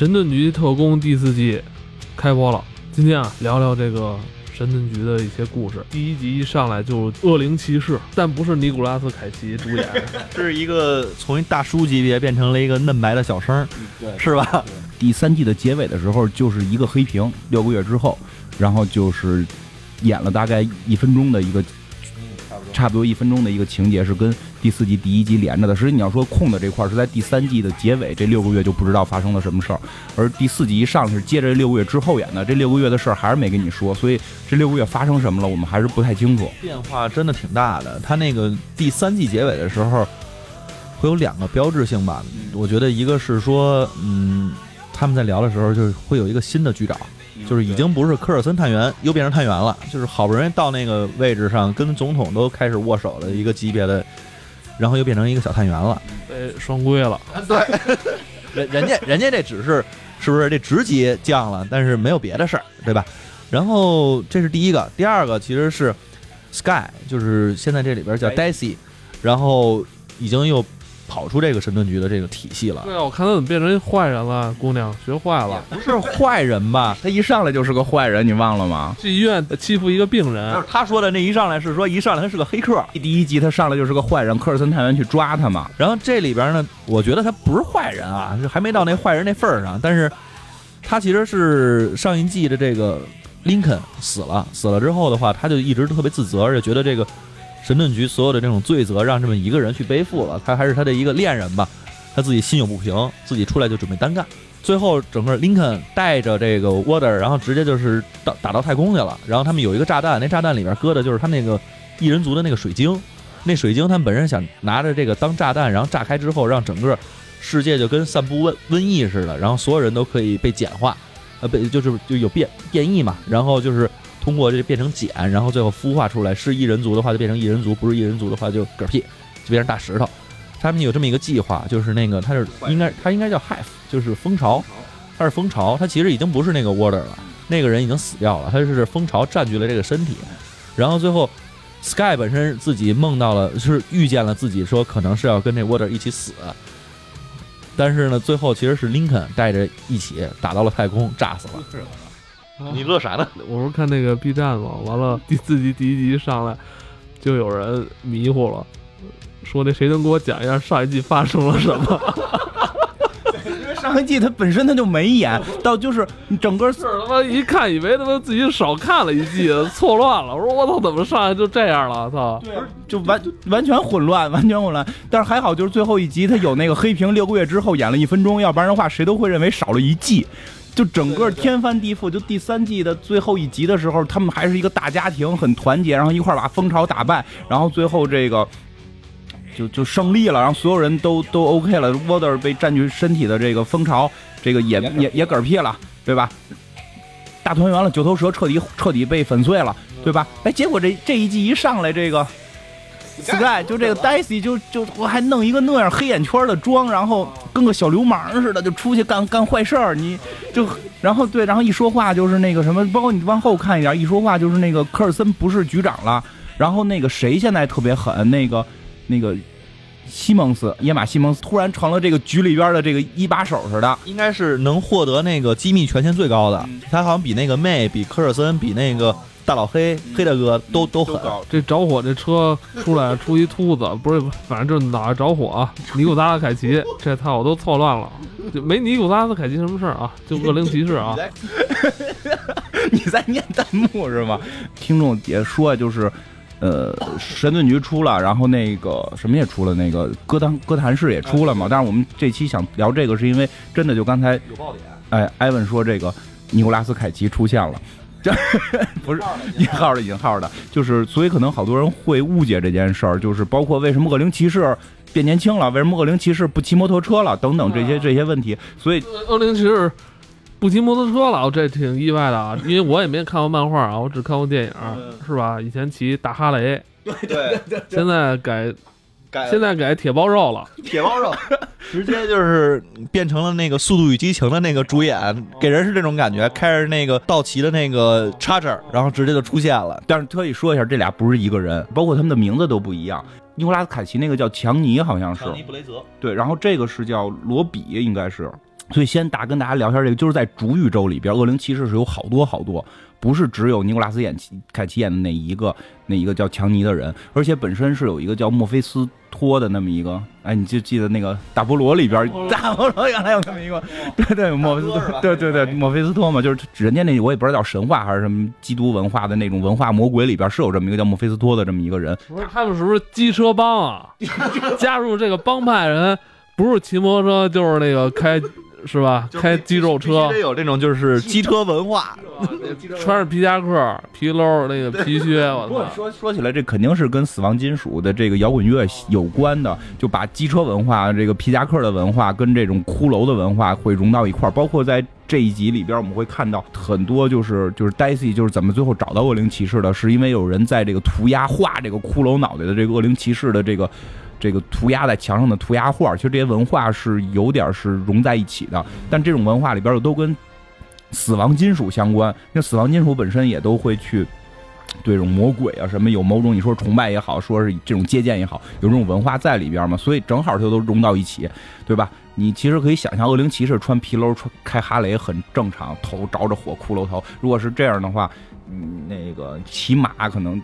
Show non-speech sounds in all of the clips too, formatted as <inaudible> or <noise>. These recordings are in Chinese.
神盾局特工》第四季开播了。今天啊，聊聊这个神盾局的一些故事。第一集一上来就恶灵骑士，但不是尼古拉斯凯奇主演，<laughs> 是一个从一大叔级别变成了一个嫩白的小生，<laughs> 对，是吧？第三季的结尾的时候，就是一个黑屏，六个月之后，然后就是演了大概一分钟的一个，差不多一分钟的一个情节，是跟第四季第一集连着的。实际你要说空的这块儿是在第三季的结尾，这六个月就不知道发生了什么事儿，而第四集一上来是接着六个月之后演的，这六个月的事儿还是没跟你说，所以这六个月发生什么了，我们还是不太清楚。变化真的挺大的。他那个第三季结尾的时候，会有两个标志性吧？我觉得一个是说，嗯，他们在聊的时候，就是会有一个新的局长，就是已经不是科尔森探员，又变成探员了，就是好不容易到那个位置上，跟总统都开始握手的一个级别的，然后又变成一个小探员了。被双规了。对 <laughs> 人人家人家这只是是不是这职级降了，但是没有别的事儿，对吧？然后这是第一个，第二个其实是 Sky，就是现在这里边叫 Daisy，然后已经又跑出这个神盾局的这个体系了。对啊，我看他怎么变成一坏人了，姑娘学坏了，不是坏人吧？他一上来就是个坏人，你忘了吗？去医院欺负一个病人就是，他说的那一上来是说一上来他是个黑客，第一集他上来就是个坏人，科尔森探员去抓他嘛。然后这里边呢，我觉得他不是坏人啊，就还没到那坏人那份儿上。但是他其实是上一季的这个林肯死了，死了之后的话，他就一直特别自责，而且觉得这个神盾局所有的这种罪责让这么一个人去背负了。他还是他的一个恋人吧，他自己心有不平，自己出来就准备单干。最后，整个林肯带着这个 Water，然后直接就是到打到太空去了。然后他们有一个炸弹，那炸弹里边搁的就是他那个异人族的那个水晶。那水晶他们本身想拿着这个当炸弹，然后炸开之后，让整个世界就跟散布瘟瘟疫似的，然后所有人都可以被简化，呃，被就是就有变变异嘛，然后就是通过这变成茧，然后最后孵化出来，是异人族的话就变成异人族，不是异人族的话就嗝屁，就变成大石头。他们有这么一个计划，就是那个他是应该他应该叫 Hive，就是蜂巢，他是蜂巢，他其实已经不是那个 Water 了，那个人已经死掉了，他是蜂巢占据了这个身体，然后最后 Sky 本身自己梦到了，是遇见了自己说可能是要跟这 Water 一起死，但是呢，最后其实是林肯带着一起打到了太空，炸死了。你乐啥呢？我不是看那个 B 站嘛，完了第四集第一集上来，就有人迷糊了，说那谁能给我讲一下上一季发生了什么？<laughs> 因为上一季他本身他就没演，到就是整个是他妈一看以为他妈自己少看了一季，<laughs> 错乱了。我说我操，怎么上来就这样了？操！就完完全混乱，完全混乱。但是还好，就是最后一集他有那个黑屏，六个月之后演了一分钟，要不然的话谁都会认为少了一季。就整个天翻地覆，就第三季的最后一集的时候，他们还是一个大家庭，很团结，然后一块儿把蜂巢打败，然后最后这个就就胜利了，然后所有人都都 OK 了，Water 被占据身体的这个蜂巢，这个也也也嗝屁了，对吧？大团圆了，九头蛇彻底彻底被粉碎了，对吧？哎，结果这这一季一上来，这个 Sky <laughs> 就这个 Daisy 就就我还弄一个那样黑眼圈的妆，然后跟个小流氓似的就出去干干坏事儿，你就然后对，然后一说话就是那个什么，包括你往后看一点，一说话就是那个科尔森不是局长了，然后那个谁现在特别狠，那个那个西蒙斯野马西蒙斯突然成了这个局里边的这个一把手似的，应该是能获得那个机密权限最高的，他好像比那个妹、比科尔森、比那个大老黑、黑大哥都都狠。这着火这车出来出一秃子，不是，<laughs> 反正就是哪着火啊？<laughs> 尼古拉斯凯奇，这套我都错乱了，就没尼古拉斯凯奇什么事儿啊？就恶灵骑士啊，<laughs> 你在念弹幕是吗？听众也说就是。呃，神盾局出了，然后那个什么也出了，那个歌坛歌坛市也出了嘛。但是我们这期想聊这个，是因为真的就刚才有爆点，哎，艾文说这个尼古拉斯凯奇出现了，这 <laughs> 不是引号的引号的，就是所以可能好多人会误解这件事儿，就是包括为什么恶灵骑士变年轻了，为什么恶灵骑士不骑摩托车了等等这些这些问题，所以恶灵骑士不骑摩托车了，这挺意外的啊，<laughs> 因为我也没看过漫画啊，我只看过电影，是吧？以前骑大哈雷，对对，现在改改现在改铁包肉了，<laughs> 铁包肉，<laughs> 直接就是变成了那个《速度与激情》的那个主演，给人是这种感觉，开着那个道奇的那个 Charger，然后直接就出现了。但是特意说一下，这俩不是一个人，包括他们的名字都不一样。尼古拉斯凯奇那个叫强尼，好像是。尼布雷泽，对，然后这个是叫罗比，应该是。所以先大跟大家聊一下这个，就是在主宇宙里边，恶灵骑士是有好多好多，不是只有尼古拉斯演凯奇演的那一个那一个叫强尼的人，而且本身是有一个叫墨菲斯托的那么一个，哎，你就记得那个大菠萝里边，大菠萝原来有那么一个，对对，墨菲斯托，对对对，墨菲斯托嘛，就是人家那我也不知道叫神话还是什么基督文化的那种文化魔鬼里边是有这么一个叫墨菲斯托的这么一个人，不是他们是不是机车帮啊？<laughs> 加入这个帮派人不是骑摩托车就是那个开。是吧？开肌肉车，得有这种就是 <laughs> 机车文化，穿着皮夹克、皮褛那个皮靴。我操！说说起来，这肯定是跟死亡金属的这个摇滚乐有关的，就把机车文化、这个皮夹克的文化跟这种骷髅的文化会融到一块儿。包括在这一集里边，我们会看到很多，就是就是 Daisy 就是怎么最后找到恶灵骑士的，是因为有人在这个涂鸦画这个骷髅脑袋的这个恶灵骑士的这个。这个涂鸦在墙上的涂鸦画，其实这些文化是有点是融在一起的，但这种文化里边又都跟死亡金属相关。那死亡金属本身也都会去对这种魔鬼啊什么有某种你说崇拜也好，说是这种借鉴也好，有这种文化在里边嘛，所以正好就都融到一起，对吧？你其实可以想象，恶灵骑士穿皮褛、穿开哈雷很正常，头着着火，骷髅头。如果是这样的话。嗯，那个骑马可能，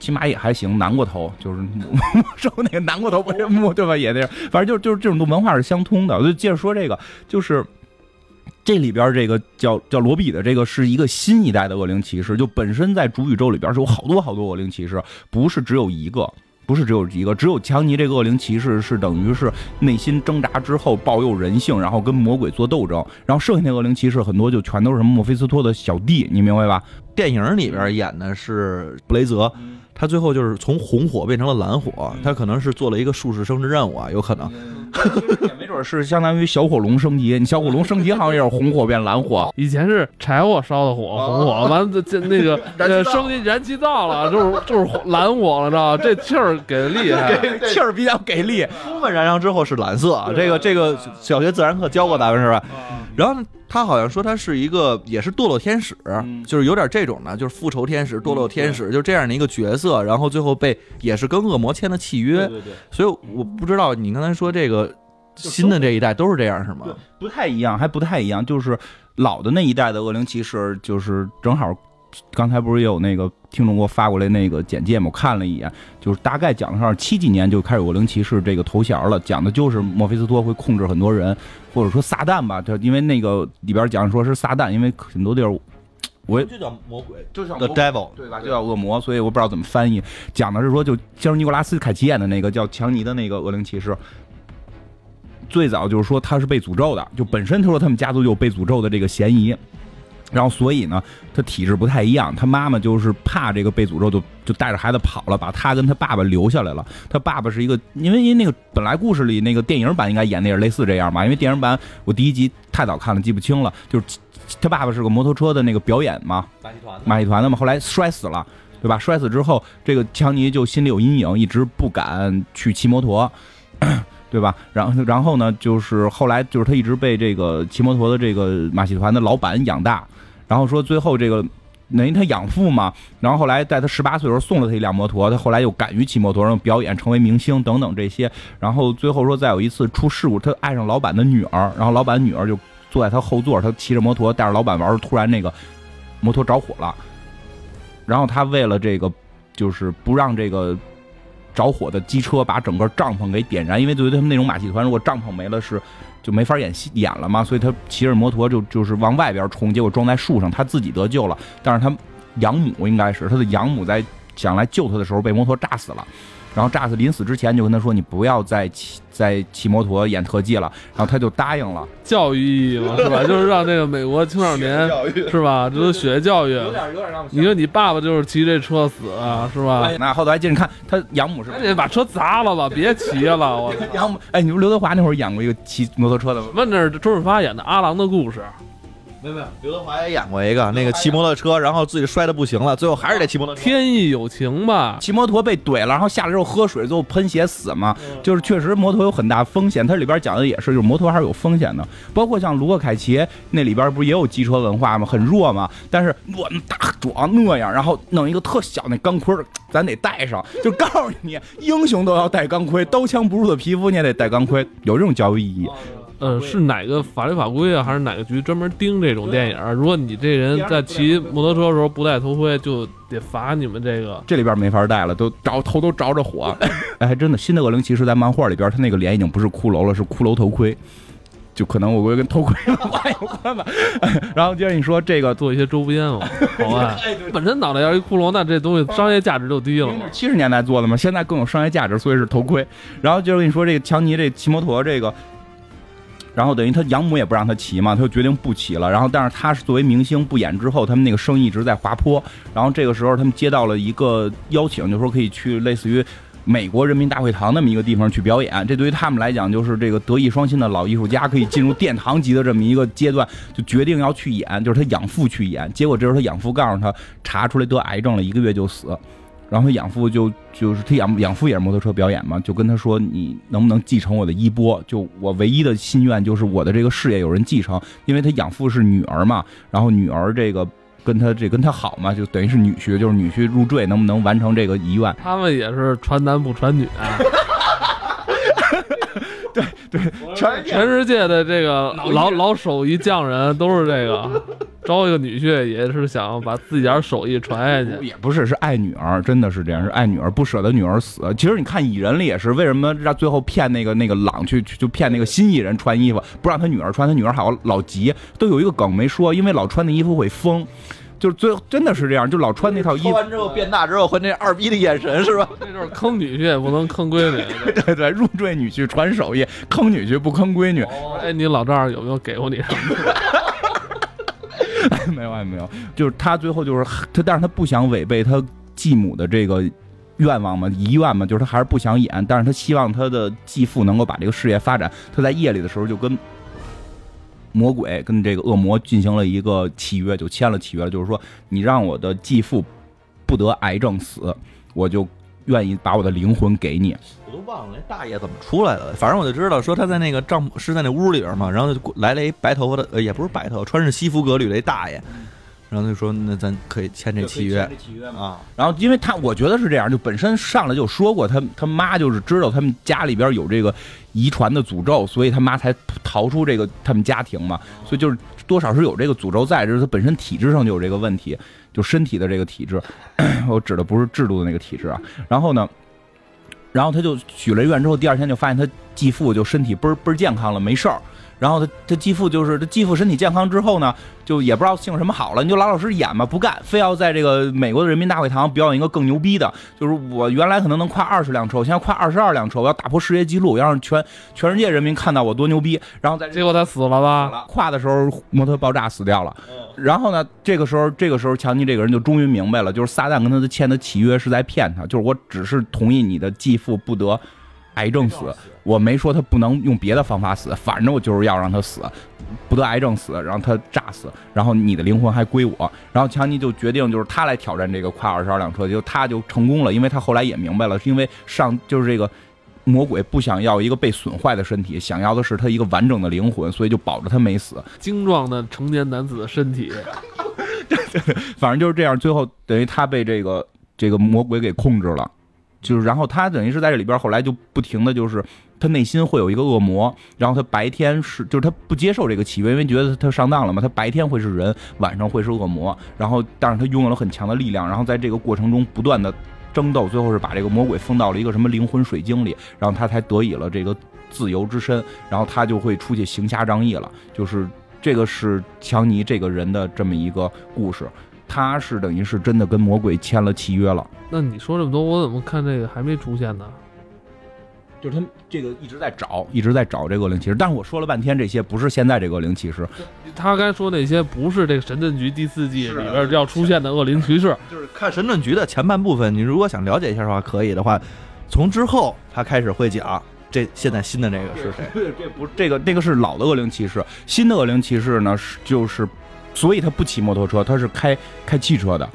骑马也还行，南过头就是说那个南过头不是木对吧？也那样，反正就就是这种文化是相通的。我就接着说这个，就是这里边这个叫叫罗比的这个是一个新一代的恶灵骑士，就本身在主宇宙里边是有好多好多恶灵骑士，不是只有一个。不是只有一个，只有强尼这个恶灵骑士是等于是内心挣扎之后抱有人性，然后跟魔鬼做斗争，然后剩下那恶灵骑士很多就全都是什么墨菲斯托的小弟，你明白吧？电影里边演的是布雷泽。他最后就是从红火变成了蓝火，他可能是做了一个术士升职任务啊，有可能，也没准是相当于小火龙升级。你小火龙升级好像也是红火变蓝火，<laughs> 以前是柴火烧的火，红火完了这那个呃升级燃气灶了，就是就是蓝火了，知道吧？<laughs> 这气儿给力害，气儿比较给力。充分燃烧之后是蓝色，这个这个小学自然课教过咱们是吧？然后。他好像说他是一个也是堕落天使，就是有点这种的，就是复仇天使、堕落天使，就这样的一个角色。然后最后被也是跟恶魔签了契约。对对对。所以我不知道你刚才说这个新的这一代都是这样是吗？不太一样，还不太一样。就是老的那一代的恶灵骑士，就是正好。刚才不是也有那个听众给我发过来那个简介吗？我看了一眼，就是大概讲的是七几年就开始有灵骑士这个头衔了，讲的就是墨菲斯托会控制很多人，或者说撒旦吧，就因为那个里边讲说是撒旦，因为很多地儿我就叫魔鬼，就叫 The Devil 对吧？就叫恶魔，所以我不知道怎么翻译。讲的是说，就像尼古拉斯凯奇演的那个叫强尼的那个恶灵骑士，最早就是说他是被诅咒的，就本身他说他们家族有被诅咒的这个嫌疑。然后，所以呢，他体质不太一样。他妈妈就是怕这个被诅咒，就就带着孩子跑了，把他跟他爸爸留下来了。他爸爸是一个，因为因为那个本来故事里那个电影版应该演的也是类似这样吧？因为电影版我第一集太早看了，记不清了。就是他爸爸是个摩托车的那个表演嘛，马戏团马戏团的嘛。后来摔死了，对吧？摔死之后，这个强尼就心里有阴影，一直不敢去骑摩托，对吧？然后然后呢，就是后来就是他一直被这个骑摩托的这个马戏团的老板养大。然后说最后这个，等于他养父嘛，然后后来在他十八岁的时候送了他一辆摩托，他后来又敢于骑摩托，然后表演成为明星等等这些。然后最后说再有一次出事故，他爱上老板的女儿，然后老板女儿就坐在他后座，他骑着摩托带着老板玩，突然那个摩托着火了。然后他为了这个，就是不让这个着火的机车把整个帐篷给点燃，因为对于他们那种马戏团，如果帐篷没了是。就没法演戏演了嘛，所以他骑着摩托就就是往外边冲，结果撞在树上，他自己得救了，但是他养母应该是他的养母在想来救他的时候被摩托炸死了。然后炸死临死之前就跟他说：“你不要再骑再骑摩托演特技了。”然后他就答应了。教育意义嘛，是吧？<laughs> 就是让那个美国青少年是吧？这都学教育。有点有点让。你说你爸爸就是骑这车死啊，是吧？那后头还接着看他养母是。赶紧把车砸了吧，<laughs> 别骑了！我养母哎，你不刘德华那会儿演过一个骑摩托车的吗？问那是周润发演的《阿郎的故事》。没有没有，刘德华也演过一个那个骑摩托车，然后自己摔的不行了，最后还是得骑摩托。天意有情吧？骑摩托被怼了，然后下来之后喝水，最后喷血死嘛。就是确实摩托有很大风险，它里边讲的也是，就是摩托还是有风险的。包括像卢克凯奇那里边不是也有机车文化吗？很弱嘛，但是我们大壮那样，然后弄一个特小那钢盔，咱得带上，就告诉你，英雄都要戴钢盔，刀枪不入的皮肤你也得戴钢盔，有这种教育意义。呃，是哪个法律法规啊，还是哪个局专门盯这种电影儿？如果你这人在骑摩托车的时候不戴头盔，就得罚你们这个。这里边没法戴了，都着头都着着火。<laughs> 哎，还真的，新的恶灵骑士在漫画里边，他那个脸已经不是骷髅了，是骷髅头盔。就可能我估计跟头盔 <laughs> 有关吧。<laughs> 然后接着你说这个做一些周边嘛，好吧？本身脑袋要一骷髅，那这东西商业价值就低了嘛。七十年代做的嘛，现在更有商业价值，所以是头盔。然后接着跟你说这个强尼这骑摩托这个，然后等于他养母也不让他骑嘛，他就决定不骑了。然后但是他是作为明星不演之后，他们那个生意一直在滑坡。然后这个时候他们接到了一个邀请，就说可以去类似于。美国人民大会堂那么一个地方去表演，这对于他们来讲就是这个德艺双馨的老艺术家可以进入殿堂级的这么一个阶段，就决定要去演，就是他养父去演。结果这时候他养父告诉他查出来得癌症了，一个月就死。然后他养父就就是他养养父也是摩托车表演嘛，就跟他说你能不能继承我的衣钵？就我唯一的心愿就是我的这个事业有人继承，因为他养父是女儿嘛，然后女儿这个。跟他这跟他好嘛，就等于是女婿，就是女婿入赘，能不能完成这个遗愿？他们也是传男不传女。对，全全世界的这个老老手艺匠人都是这个，招一个女婿也是想把自己点手艺传下去。也不是，是爱女儿，真的是这样，是爱女儿，不舍得女儿死。其实你看蚁人里也是，为什么让最后骗那个那个朗去就骗那个新蚁人穿衣服，不让他女儿穿，他女儿好老急，都有一个梗没说，因为老穿那衣服会疯。就是最真的是这样，就老穿那套衣服。穿完之后变大之后，和那二逼的眼神是吧？<laughs> 这就是坑女婿也不能坑闺女。<laughs> 对对，入赘女婿传手艺，坑女婿不坑闺女。哎，你老丈人有没有给过你什么？<laughs> 没有，没有。就是他最后就是他，但是他不想违背他继母的这个愿望嘛，遗愿嘛，就是他还是不想演，但是他希望他的继父能够把这个事业发展。他在夜里的时候就跟。魔鬼跟这个恶魔进行了一个契约，就签了契约，就是说你让我的继父不得癌症死，我就愿意把我的灵魂给你。我都忘了那大爷怎么出来的，反正我就知道说他在那个帐是在那屋里边嘛，然后就来了一白头发的，呃，也不是白头，穿着西服革履的一大爷。然后就说：“那咱可以签这契约，契约嘛。然后，因为他我觉得是这样，就本身上来就说过，他他妈就是知道他们家里边有这个遗传的诅咒，所以他妈才逃出这个他们家庭嘛。所以就是多少是有这个诅咒在，就是他本身体质上就有这个问题，就身体的这个体质。<coughs> 我指的不是制度的那个体质啊。然后呢，然后他就许了愿之后，第二天就发现他继父就身体倍儿倍儿健康了，没事儿。”然后他他继父就是他继父身体健康之后呢，就也不知道姓什么好了，你就老老实实演吧，不干，非要在这个美国的人民大会堂表演一个更牛逼的，就是我原来可能能跨二十辆车，我现在跨二十二辆车，我要打破世界纪录，要让全全世界人民看到我多牛逼。然后在结果他死了吧？跨的时候摩托爆炸死掉了。然后呢，这个时候这个时候强尼这个人就终于明白了，就是撒旦跟他的签的契约是在骗他，就是我只是同意你的继父不得。癌症死，我没说他不能用别的方法死，反正我就是要让他死，不得癌症死，然后他炸死，然后你的灵魂还归我。然后强尼就决定就是他来挑战这个跨二十二辆车，就他就成功了，因为他后来也明白了，是因为上就是这个魔鬼不想要一个被损坏的身体，想要的是他一个完整的灵魂，所以就保着他没死。精壮的成年男子的身体，<laughs> 反正就是这样，最后等于他被这个这个魔鬼给控制了。就是，然后他等于是在这里边，后来就不停的就是，他内心会有一个恶魔，然后他白天是，就是他不接受这个契约，因为觉得他上当了嘛，他白天会是人，晚上会是恶魔，然后但是他拥有了很强的力量，然后在这个过程中不断的争斗，最后是把这个魔鬼封到了一个什么灵魂水晶里，然后他才得以了这个自由之身，然后他就会出去行侠仗义了，就是这个是强尼这个人的这么一个故事。他是等于是真的跟魔鬼签了契约了。那你说这么多，我怎么看这个还没出现呢？就是他这个一直在找，一直在找这个恶灵骑士。但是我说了半天，这些不是现在这个恶灵骑士。他刚才说那些不是这个神盾局第四季里边要出现的恶灵骑士。就是看神盾局的前半部分，你如果想了解一下的话，可以的话，从之后他开始会讲这现在新的那个是谁。<laughs> 这不这个这个是老的恶灵骑士，新的恶灵骑士呢是就是。所以他不骑摩托车，他是开开汽车的，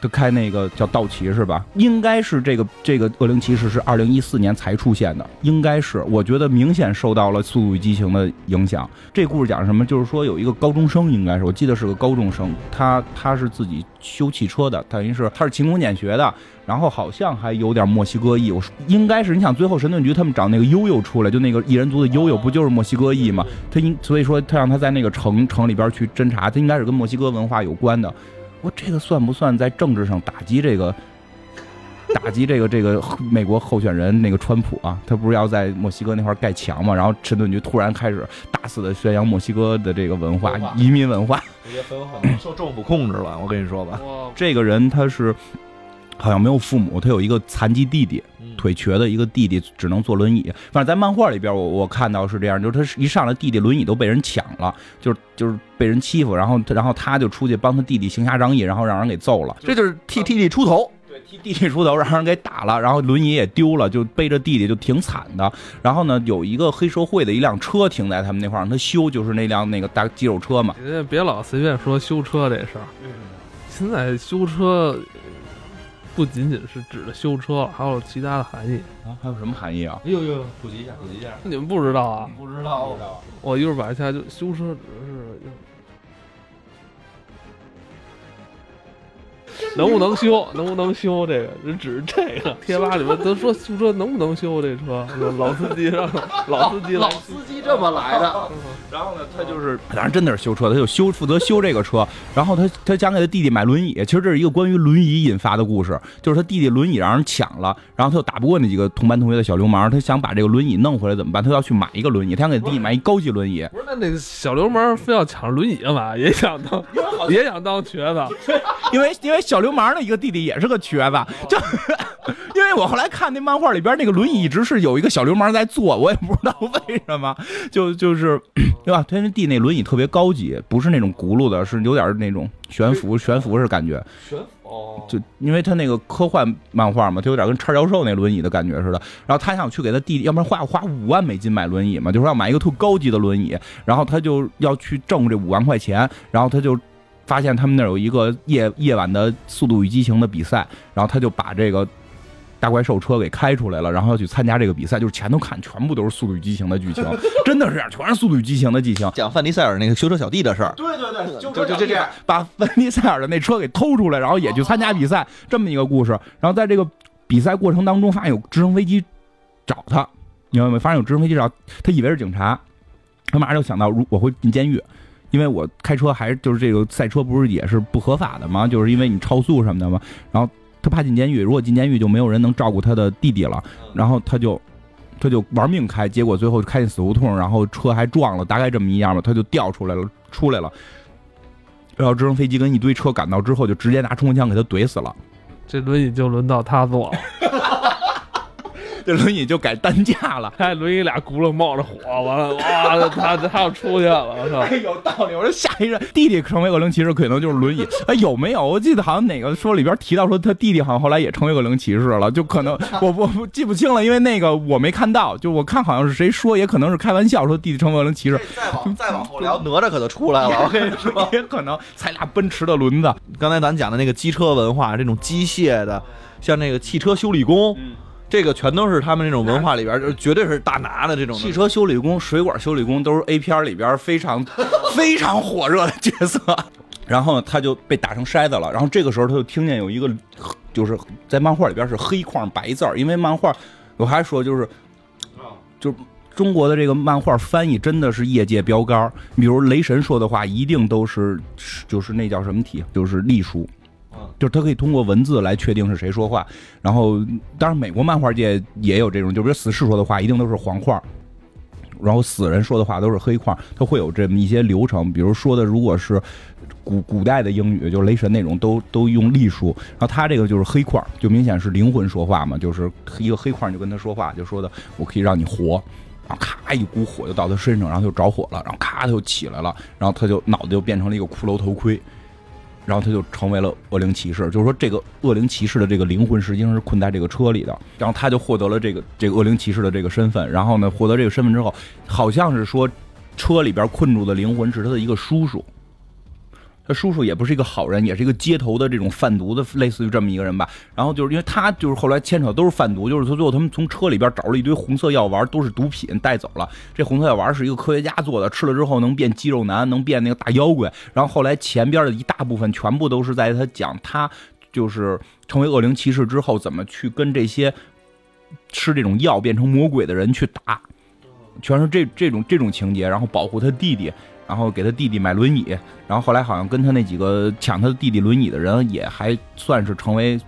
就开那个叫道奇是吧？应该是这个这个恶灵骑士是二零一四年才出现的，应该是，我觉得明显受到了《速度与激情》的影响。这故事讲什么？就是说有一个高中生，应该是我记得是个高中生，他他是自己修汽车的，等于是他是勤工俭学的，然后好像还有点墨西哥裔。我应该是，你想最后神盾局他们找那个悠悠出来，就那个异人族的悠悠，不就是墨西哥裔吗？他应所以说他让他在那个城城里边去侦查，他应该是跟墨西哥文化有关的。我这个算不算在政治上打击这个打击这个这个美国候选人那个川普啊？他不是要在墨西哥那块盖墙嘛？然后陈顿局突然开始大肆的宣扬墨西哥的这个文化、移民文化。我觉得很有可能受政府控制了。我跟你说吧，这个人他是好像没有父母，他有一个残疾弟弟，腿瘸的一个弟弟，只能坐轮椅。反正在漫画里边，我我看到是这样，就是他一上来弟弟轮椅都被人抢了，就是就是被人欺负，然后然后他就出去帮他弟弟行侠仗义，然后让人给揍了。这就是替弟弟出头。对，替弟弟出头，让人给打了，然后轮椅也丢了，就背着弟弟就挺惨的。然后呢，有一个黑社会的一辆车停在他们那块儿，让他修，就是那辆那个大肌肉车嘛。别老随便说修车这事儿。现在修车不仅仅是指的修车，还有其他的含义。啊，还有什么含义啊？哎呦呦，普及一下，普及一下。你们不知道啊？不知道，我一会儿把一下就修车指的是 <laughs> 能不能修，能不能修这个，是指这个。<laughs> 贴吧里面都说 <laughs> 修车能不能修这车，老司机让老司机老司机这么来的。然后呢，他就是，当然真的是修车，他就修负责修这个车。然后他他想给他弟弟买轮椅，其实这是一个关于轮椅引发的故事，就是他弟弟轮椅让人抢了，然后他又打不过那几个同班同学的小流氓，他想把这个轮椅弄回来怎么办？他要去买一个轮椅，他想给弟弟买一高级轮椅。不是，那那个小流氓非要抢轮椅干嘛？也想当也想当瘸子，因为因为小流氓的一个弟弟也是个瘸子，<laughs> 就 <laughs> 因为我后来看那漫画里边那个轮椅一直是有一个小流氓在坐，我也不知道为什么，就就是对吧？他那弟那轮椅特别高级，不是那种轱辘的，是有点那种悬浮悬浮式感觉。悬哦，就因为他那个科幻漫画嘛，他有点跟叉教授那轮椅的感觉似的。然后他想去给他弟弟，要不然花花五万美金买轮椅嘛，就说要买一个特高级的轮椅，然后他就要去挣这五万块钱，然后他就。发现他们那儿有一个夜夜晚的《速度与激情》的比赛，然后他就把这个大怪兽车给开出来了，然后要去参加这个比赛。就是前头看全部都是《速度与激情》的剧情，<laughs> 真的是这样，全是《速度与激情》的剧情。讲范迪塞尔那个修车小弟的事儿，对对对，就就就这样，把范迪塞尔的那车给偷出来，然后也去参加比赛，这么一个故事。然后在这个比赛过程当中，发现有直升飞机找他，你明白没？发现有直升飞机找他，以为是警察，他马上就想到，如我会进监狱。因为我开车还就是这个赛车不是也是不合法的吗？就是因为你超速什么的嘛。然后他怕进监狱，如果进监狱就没有人能照顾他的弟弟了。然后他就他就玩命开，结果最后开进死胡同，然后车还撞了，大概这么一样吧。他就掉出来了，出来了。然后直升飞机跟一堆车赶到之后，就直接拿冲锋枪给他怼死了。这轮椅就轮到他坐了。<laughs> 这轮椅就改担架了，还轮椅俩轱辘冒着火，完了哇，他他要出去了，我操！哎，有道理。我说下一任弟弟成为恶灵骑士，可能就是轮椅。哎，有没有？我记得好像哪个说里边提到说他弟弟好像后来也成为恶灵骑士了，就可能 <laughs> 我我不记不清了，因为那个我没看到。就我看好像是谁说，也可能是开玩笑说弟弟成为恶灵骑士。再往再往后聊，哪吒可就出来了。我跟你说，<laughs> 也可能踩俩奔驰的轮子。刚才咱讲的那个机车文化，这种机械的，像那个汽车修理工。这个全都是他们那种文化里边，就绝对是大拿的这种汽车修理工、水管修理工，都是 A 片里边非常 <laughs> 非常火热的角色。<laughs> 然后他就被打成筛子了。然后这个时候他就听见有一个，就是在漫画里边是黑框白字儿，因为漫画我还说就是，就是中国的这个漫画翻译真的是业界标杆。比如雷神说的话，一定都是就是那叫什么体，就是隶书。就是他可以通过文字来确定是谁说话，然后当然美国漫画界也有这种，就比如死侍说的话一定都是黄画，然后死人说的话都是黑框，他会有这么一些流程。比如说的如果是古古代的英语，就是雷神那种都都用隶书，然后他这个就是黑框，就明显是灵魂说话嘛，就是一个黑框就跟他说话，就说的我可以让你活，然后咔一股火就到他身上，然后就着火了，然后咔他就起来了，然后他就脑袋就变成了一个骷髅头盔。然后他就成为了恶灵骑士，就是说这个恶灵骑士的这个灵魂实际上是困在这个车里的。然后他就获得了这个这个恶灵骑士的这个身份。然后呢，获得这个身份之后，好像是说车里边困住的灵魂是他的一个叔叔。他叔叔也不是一个好人，也是一个街头的这种贩毒的，类似于这么一个人吧。然后就是因为他就是后来牵扯都是贩毒，就是他最后他们从车里边找了一堆红色药丸，都是毒品带走了。这红色药丸是一个科学家做的，吃了之后能变肌肉男，能变那个大妖怪。然后后来前边的一大部分全部都是在他讲他就是成为恶灵骑士之后怎么去跟这些吃这种药变成魔鬼的人去打，全是这这种这种情节，然后保护他弟弟。然后给他弟弟买轮椅，然后后来好像跟他那几个抢他的弟弟轮椅的人也还算是成为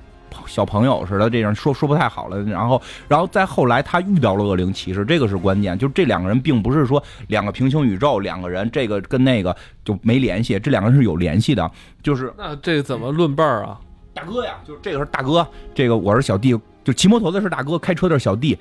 小朋友似的，这样说说不太好了。然后，然后再后来他遇到了恶灵骑士，这个是关键，就这两个人并不是说两个平行宇宙，两个人这个跟那个就没联系，这两个人是有联系的。就是那这个怎么论辈儿啊？大哥呀，就是这个是大哥，这个我是小弟，就骑摩托的是大哥，开车的是小弟。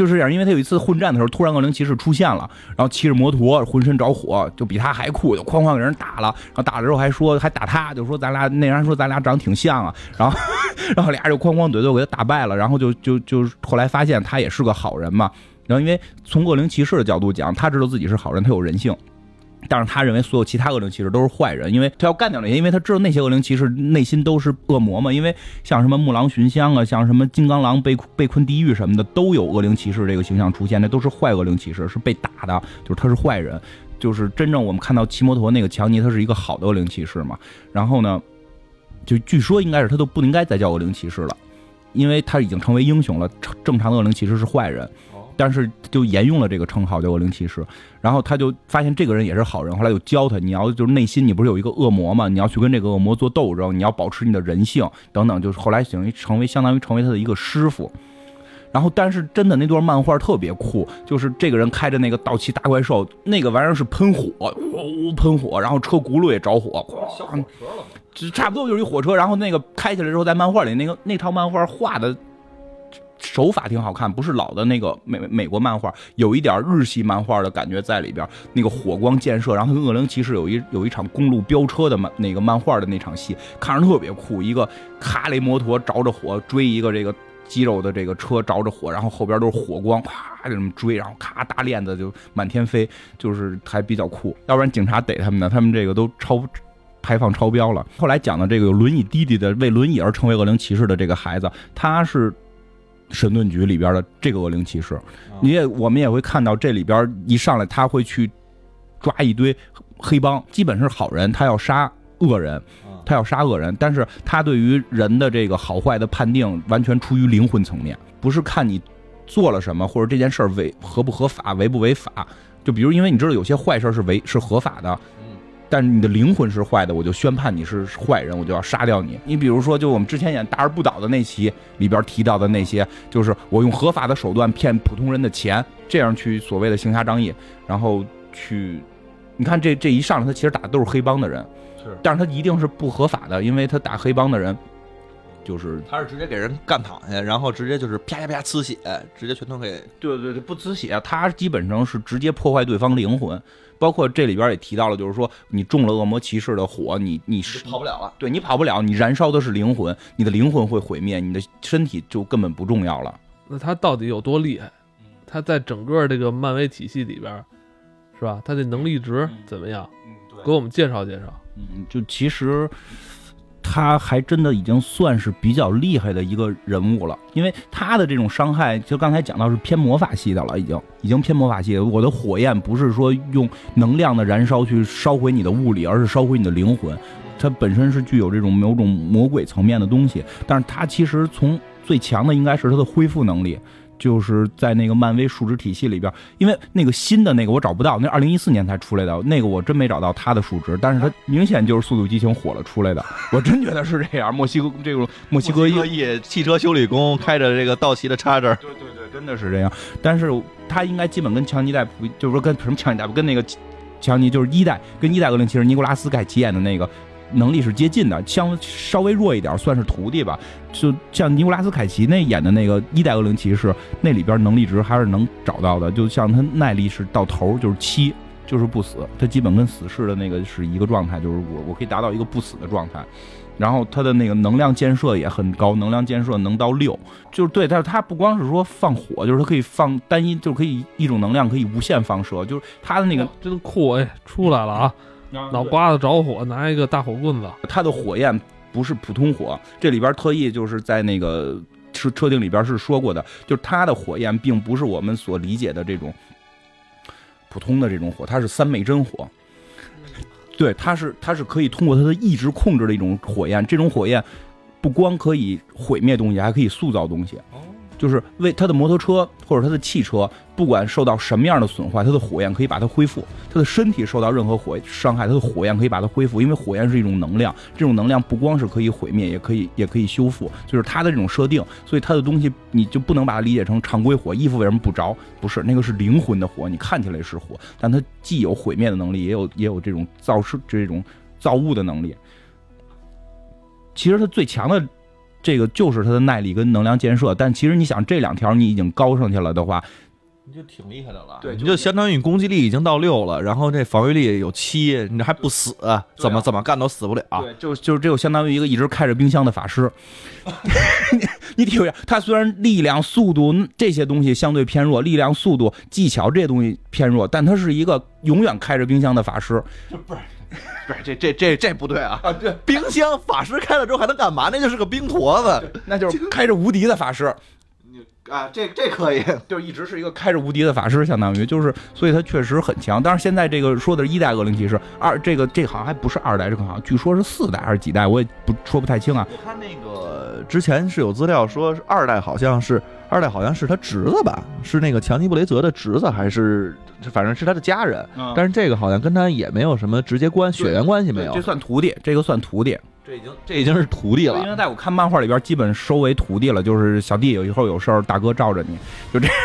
就是这样，因为他有一次混战的时候，突然恶灵骑士出现了，然后骑着摩托，浑身着火，就比他还酷，就哐哐给人打了。然后打了之后还说还打他，就说咱俩那人说咱俩长得挺像啊。然后 <laughs> 然后俩人就哐哐怼怼，给他打败了。然后就就就后来发现他也是个好人嘛。然后因为从恶灵骑士的角度讲，他知道自己是好人，他有人性。但是他认为所有其他恶灵骑士都是坏人，因为他要干掉那些，因为他知道那些恶灵骑士内心都是恶魔嘛。因为像什么木狼寻香啊，像什么金刚狼被被困地狱什么的，都有恶灵骑士这个形象出现，那都是坏恶灵骑士，是被打的，就是他是坏人。就是真正我们看到骑摩托那个强尼，他是一个好的恶灵骑士嘛。然后呢，就据说应该是他都不应该再叫恶灵骑士了，因为他已经成为英雄了。正常的恶灵骑士是坏人。但是就沿用了这个称号叫恶灵骑士，然后他就发现这个人也是好人，后来就教他，你要就是内心你不是有一个恶魔吗？你要去跟这个恶魔做斗争，你要保持你的人性等等，就是后来等于成为相当于成为他的一个师傅。然后但是真的那段漫画特别酷，就是这个人开着那个道奇大怪兽，那个玩意儿是喷火，呜呜喷火，然后车轱辘也着火，小火车了，就差不多就是一火车，然后那个开起来之后，在漫画里那个那套漫画画的。手法挺好看，不是老的那个美美国漫画，有一点日系漫画的感觉在里边。那个火光溅射，然后跟恶灵骑士有一有一场公路飙车的漫那个漫画的那场戏，看着特别酷。一个哈雷摩托着着火追一个这个肌肉的这个车着着火，然后后边都是火光，啪就这么追，然后咔大链子就满天飞，就是还比较酷。要不然警察逮他们呢，他们这个都超排放超标了。后来讲的这个有轮椅弟弟的，为轮椅而成为恶灵骑士的这个孩子，他是。神盾局里边的这个恶灵骑士，你也我们也会看到这里边一上来他会去抓一堆黑帮，基本是好人，他要杀恶人，他要杀恶人，但是他对于人的这个好坏的判定完全出于灵魂层面，不是看你做了什么或者这件事违合不合法、违不违法。就比如，因为你知道有些坏事是违是合法的。但是你的灵魂是坏的，我就宣判你是坏人，我就要杀掉你。你比如说，就我们之前演《大而不倒》的那期里边提到的那些，就是我用合法的手段骗普通人的钱，这样去所谓的行侠仗义，然后去，你看这这一上来，他其实打的都是黑帮的人，是，但是他一定是不合法的，因为他打黑帮的人，就是他是直接给人干躺下，然后直接就是啪啪啪呲血，直接全都给，对对对，不呲血，他基本上是直接破坏对方灵魂。包括这里边也提到了，就是说你中了恶魔骑士的火，你你是跑不了了。对你跑不了，你燃烧的是灵魂，你的灵魂会毁灭，你的身体就根本不重要了。那他到底有多厉害？他在整个这个漫威体系里边，是吧？他的能力值怎么样？嗯，对，给我们介绍介绍。嗯，就其实。他还真的已经算是比较厉害的一个人物了，因为他的这种伤害，就刚才讲到是偏魔法系的了，已经已经偏魔法系。我的火焰不是说用能量的燃烧去烧毁你的物理，而是烧毁你的灵魂。它本身是具有这种某种魔鬼层面的东西，但是它其实从最强的应该是它的恢复能力。就是在那个漫威数值体系里边，因为那个新的那个我找不到，那二零一四年才出来的那个我真没找到它的数值，但是它 <laughs> 明显就是《速度激情》火了出来的，我真觉得是这样。墨西哥这种墨西哥裔汽车修理工开着这个道奇的叉着，对对对，真的是这样。但是他应该基本跟强尼戴普，就是说跟什么强尼戴普，跟那个强尼就是一代跟一代恶灵骑士尼古拉斯盖奇演的那个。能力是接近的，相稍微弱一点，算是徒弟吧。就像尼古拉斯凯奇那演的那个一代恶灵骑士，那里边能力值还是能找到的。就像他耐力是到头就是七，就是不死，他基本跟死士的那个是一个状态，就是我我可以达到一个不死的状态。然后他的那个能量建设也很高，能量建设能到六，就是对。但是他不光是说放火，就是他可以放单一，就可以一种能量可以无限放射，就是他的那个真酷哎，出来了啊！脑瓜子着火，拿一个大火棍子，它的火焰不是普通火，这里边特意就是在那个车车顶里边是说过的，就是它的火焰并不是我们所理解的这种普通的这种火，它是三昧真火。对，它是它是可以通过它的意志控制的一种火焰，这种火焰不光可以毁灭东西，还可以塑造东西。就是为他的摩托车或者他的汽车，不管受到什么样的损坏，他的火焰可以把它恢复；他的身体受到任何火伤害，他的火焰可以把它恢复。因为火焰是一种能量，这种能量不光是可以毁灭，也可以也可以修复，就是它的这种设定。所以他的东西你就不能把它理解成常规火，衣服为什么不着？不是，那个是灵魂的火，你看起来是火，但它既有毁灭的能力，也有也有这种造事这种造物的能力。其实它最强的。这个就是它的耐力跟能量建设，但其实你想这两条你已经高上去了的话，你就挺厉害的了。对，你就相当于攻击力已经到六了，然后这防御力有七，你还不死，怎么怎么干都死不了。对，就就这就相当于一个一直开着冰箱的法师。<laughs> 你体会，他虽然力量、速度这些东西相对偏弱，力量、速度、技巧这些东西偏弱，但他是一个永远开着冰箱的法师。不是。不是这这这这不对啊！啊，对，冰箱法师开了之后还能干嘛？那就是个冰坨子，那就是开着无敌的法师。你啊，这这可以，<laughs> 就一直是一个开着无敌的法师，相当于就是，所以他确实很强。但是现在这个说的是一代恶灵骑士，二这个这好像还不是二代，这个好像据说是四代还是几代，我也不说不太清啊。我看那个之前是有资料说，二代好像是二代好像是他侄子吧，是那个强尼布雷泽的侄子还是？反正是他的家人，但是这个好像跟他也没有什么直接关血缘关系，没有。这算徒弟，这个算徒弟，这已经这已经是徒弟了。因为在我看漫画里边，基本收为徒弟了，就是小弟有以后有事儿，大哥罩着你，就这样。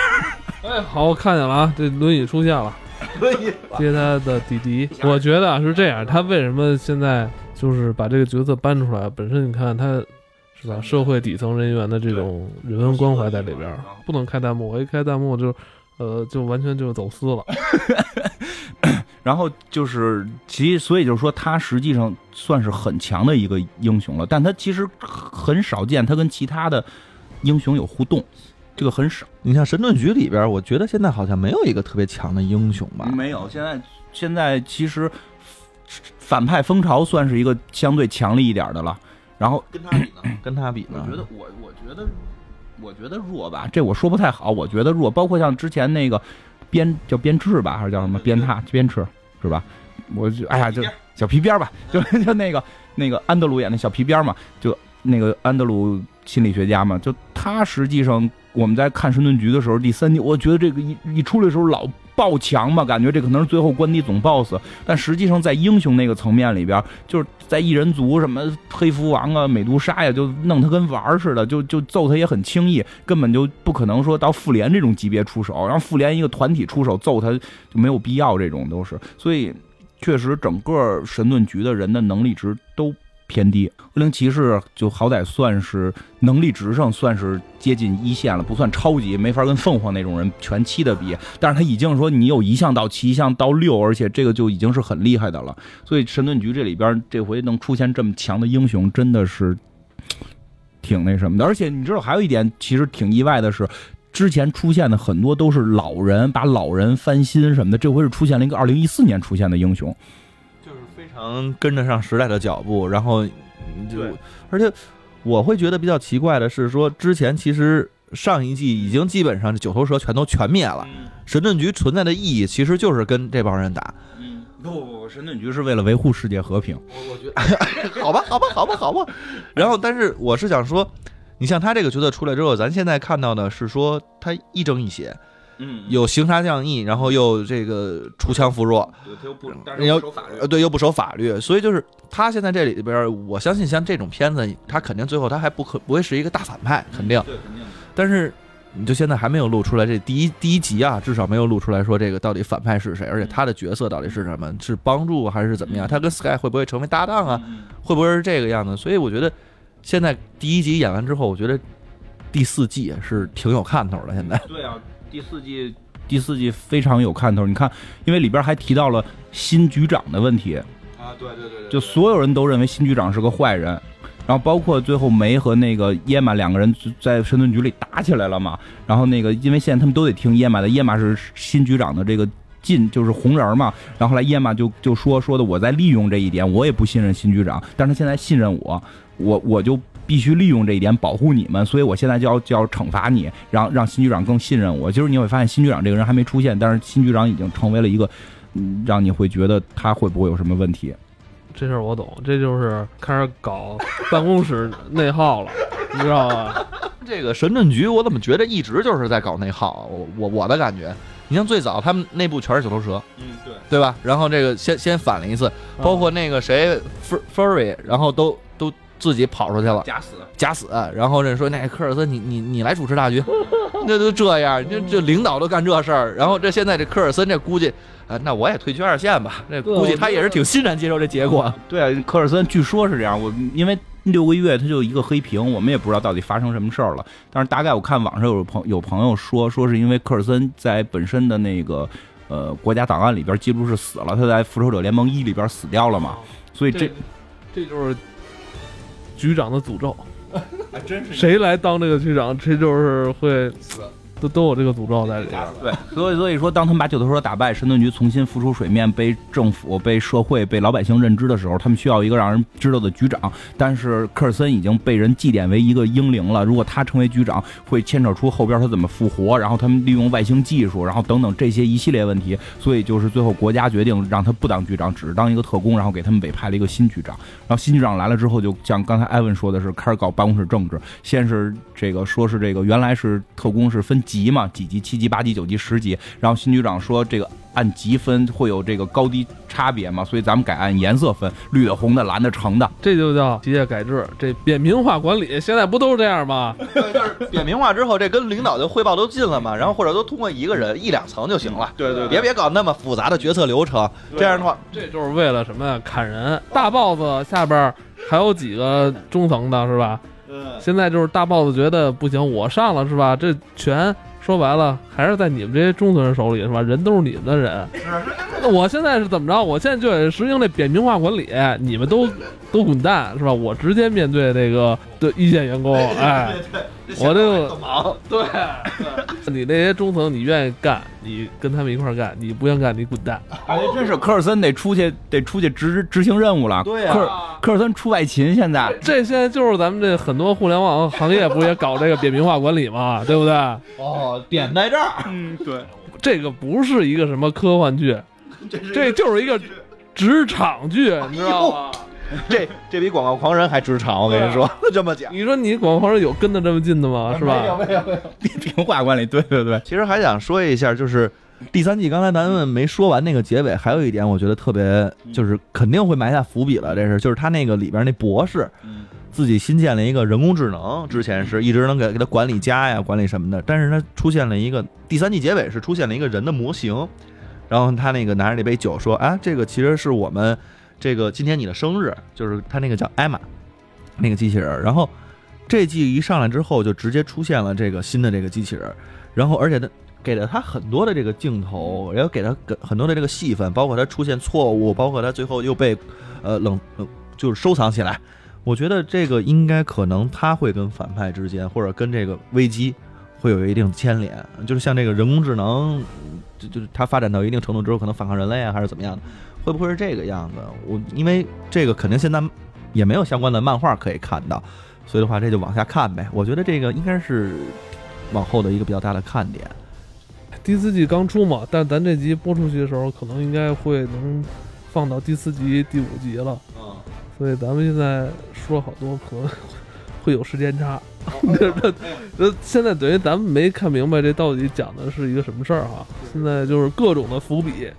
哎，好，我看见了啊，这轮椅出现了，<laughs> 轮椅接他的弟弟。我觉得啊是这样，他为什么现在就是把这个角色搬出来？本身你看他是吧，社会底层人员的这种人文关怀在里边，不能开弹幕，我一开弹幕就。呃，就完全就走私了，<laughs> 然后就是其所以就是说，他实际上算是很强的一个英雄了，但他其实很少见他跟其他的英雄有互动，这个很少。你像神盾局里边，我觉得现在好像没有一个特别强的英雄吧？没有，现在现在其实反派蜂巢算是一个相对强力一点的了。然后跟他比呢？<clears throat> 跟他比呢？我觉得我我觉得。我觉得弱吧，这我说不太好。我觉得弱，包括像之前那个边叫边翅吧，还是叫什么边他边翅是吧？我就哎呀，就小皮鞭吧，<laughs> 就就那个那个安德鲁演的小皮鞭嘛，就那个安德鲁心理学家嘛，就他实际上我们在看神盾局的时候，第三集，我觉得这个一一出来的时候老。爆强嘛，感觉这可能是最后关底总 boss，但实际上在英雄那个层面里边，就是在异人族什么黑蝠王啊、美杜莎呀，就弄他跟玩似的，就就揍他也很轻易，根本就不可能说到复联这种级别出手，然后复联一个团体出手揍他就没有必要，这种都是，所以确实整个神盾局的人的能力值都。偏低，恶灵骑士就好歹算是能力值上算是接近一线了，不算超级，没法跟凤凰那种人全七的比。但是他已经说你有一项到七，一项到六，而且这个就已经是很厉害的了。所以神盾局这里边这回能出现这么强的英雄，真的是挺那什么的。而且你知道还有一点，其实挺意外的是，之前出现的很多都是老人，把老人翻新什么的，这回是出现了一个二零一四年出现的英雄。能跟得上时代的脚步，然后就，而且我会觉得比较奇怪的是，说之前其实上一季已经基本上这九头蛇全都全灭了，神盾局存在的意义其实就是跟这帮人打。不不不，神盾局是为了维护世界和平。我我觉得，<laughs> 好吧好吧好吧好吧。然后，但是我是想说，你像他这个角色出来之后，咱现在看到的是说他亦正亦邪。嗯，有行杀降义，然后又这个出强扶弱，对，他又不，但是守法律，呃，对，又不守法律，所以就是他现在这里边，我相信像这种片子，他肯定最后他还不可不会是一个大反派，肯定，对，肯定。但是你就现在还没有露出来这第一第一集啊，至少没有露出来说这个到底反派是谁，而且他的角色到底是什么，是帮助还是怎么样？他跟 Sky 会不会成为搭档啊？会不会是这个样子？所以我觉得现在第一集演完之后，我觉得第四季是挺有看头的。现在，<laughs> 对啊，第四季。第四季非常有看头，你看，因为里边还提到了新局长的问题啊，对对对，就所有人都认为新局长是个坏人，然后包括最后梅和那个耶玛两个人在神盾局里打起来了嘛，然后那个因为现在他们都得听耶玛的，耶玛是新局长的这个进就是红人嘛，然后后来耶玛就就说说的我在利用这一点，我也不信任新局长，但是他现在信任我，我我就必须利用这一点保护你们，所以我现在就要就要惩罚你，让让新局长更信任我。就是你会发现新局长这个人还没出现，但是新局长已经成为了一个，嗯，让你会觉得他会不会有什么问题？这事儿我懂，这就是开始搞办公室内耗了，你知道吗？<laughs> 这个神盾局，我怎么觉得一直就是在搞内耗？我我我的感觉，你像最早他们内部全是九头蛇，嗯，对，对吧？然后这个先先反了一次，包括那个谁 Fur Furry，然后都都自己跑出去了，假死。假死。然后人说那科尔森，你你你来主持大局，<laughs> 那都这样，这这领导都干这事儿。然后这现在这科尔森这估计，呃，那我也退居二线吧。这估计他也是挺欣然接受这结果。对啊，科尔森据说是这样，我因为六个月他就一个黑屏，我们也不知道到底发生什么事儿了。但是大概我看网上有朋有朋友说，说是因为科尔森在本身的那个呃国家档案里边记录是死了，他在复仇者联盟一里边死掉了嘛，所以这这就是局长的诅咒。<laughs> 还真是谁来当这个局长，这就是会都都有这个诅咒在里边。对，所以所以说，当他们把九头蛇打败，神盾局重新浮出水面，被政府、被社会、被老百姓认知的时候，他们需要一个让人知道的局长。但是科尔森已经被人祭奠为一个英灵了，如果他成为局长，会牵扯出后边他怎么复活，然后他们利用外星技术，然后等等这些一系列问题。所以就是最后国家决定让他不当局长，只是当一个特工，然后给他们委派了一个新局长。然后新局长来了之后，就像刚才艾文说的是，开始搞办公室政治。先是这个说是这个原来是特工是分级嘛，几级、七级、八级、九级、十级。然后新局长说这个按级分会有这个高低差别嘛，所以咱们改按颜色分，绿的、红的、蓝的、橙的。这就叫机械改制，这扁平化管理，现在不都是这样吗？<laughs> 就是扁平化之后，这跟领导的汇报都近了嘛，然后或者都通过一个人一两层就行了。对对别别搞那么复杂的决策流程，这样的话，这就是为了什么呀？砍人。大 boss 下边还有几个中层的，是吧？现在就是大 boss 觉得不行，我上了是吧？这权说白了还是在你们这些中层人手里是吧？人都是你们的人。那我现在是怎么着？我现在就得实行这扁平化管理，你们都都滚蛋是吧？我直接面对这个的一线员工，哎，<laughs> 我这个忙。对，你那些中层你愿意干，你跟他们一块儿干；你不愿干，你滚蛋。哎，真是科尔森得出去得出去执执行任务了。对呀科尔科尔森出外勤现在。这现在就是咱们这很多互联网行业不也搞这个扁平化管理吗，对不对？哦，点在这儿。嗯，对，这个不是一个什么科幻剧，<laughs> 这就是一个职场剧，你知道吗？<laughs> 这这比广告狂人还职场，我跟你说，<laughs> 这么讲。你说你广告狂人有跟得这么近的吗？是吧？没有没有。扁平化管理，对对对。其实还想说一下，就是第三季刚才咱们没说完那个结尾，还有一点我觉得特别，就是肯定会埋下伏笔了。这是就是他那个里边那博士，自己新建了一个人工智能，之前是一直能给给他管理家呀、管理什么的，但是他出现了一个第三季结尾是出现了一个人的模型，然后他那个拿着那杯酒说啊，这个其实是我们这个今天你的生日，就是他那个叫艾玛那个机器人，然后。这季一上来之后，就直接出现了这个新的这个机器人，然后而且他给了他很多的这个镜头，然后给他很多的这个戏份，包括他出现错误，包括他最后又被呃冷冷就是收藏起来。我觉得这个应该可能他会跟反派之间，或者跟这个危机会有一定牵连，就是像这个人工智能，就就是它发展到一定程度之后，可能反抗人类啊，还是怎么样的，会不会是这个样子？我因为这个肯定现在也没有相关的漫画可以看到。所以的话，这就往下看呗。我觉得这个应该是往后的一个比较大的看点。第四季刚出嘛，但咱这集播出去的时候，可能应该会能放到第四集、第五集了。嗯，所以咱们现在说好多，可能会有时间差。这这这，<laughs> 现在等于咱们没看明白这到底讲的是一个什么事儿哈。现在就是各种的伏笔。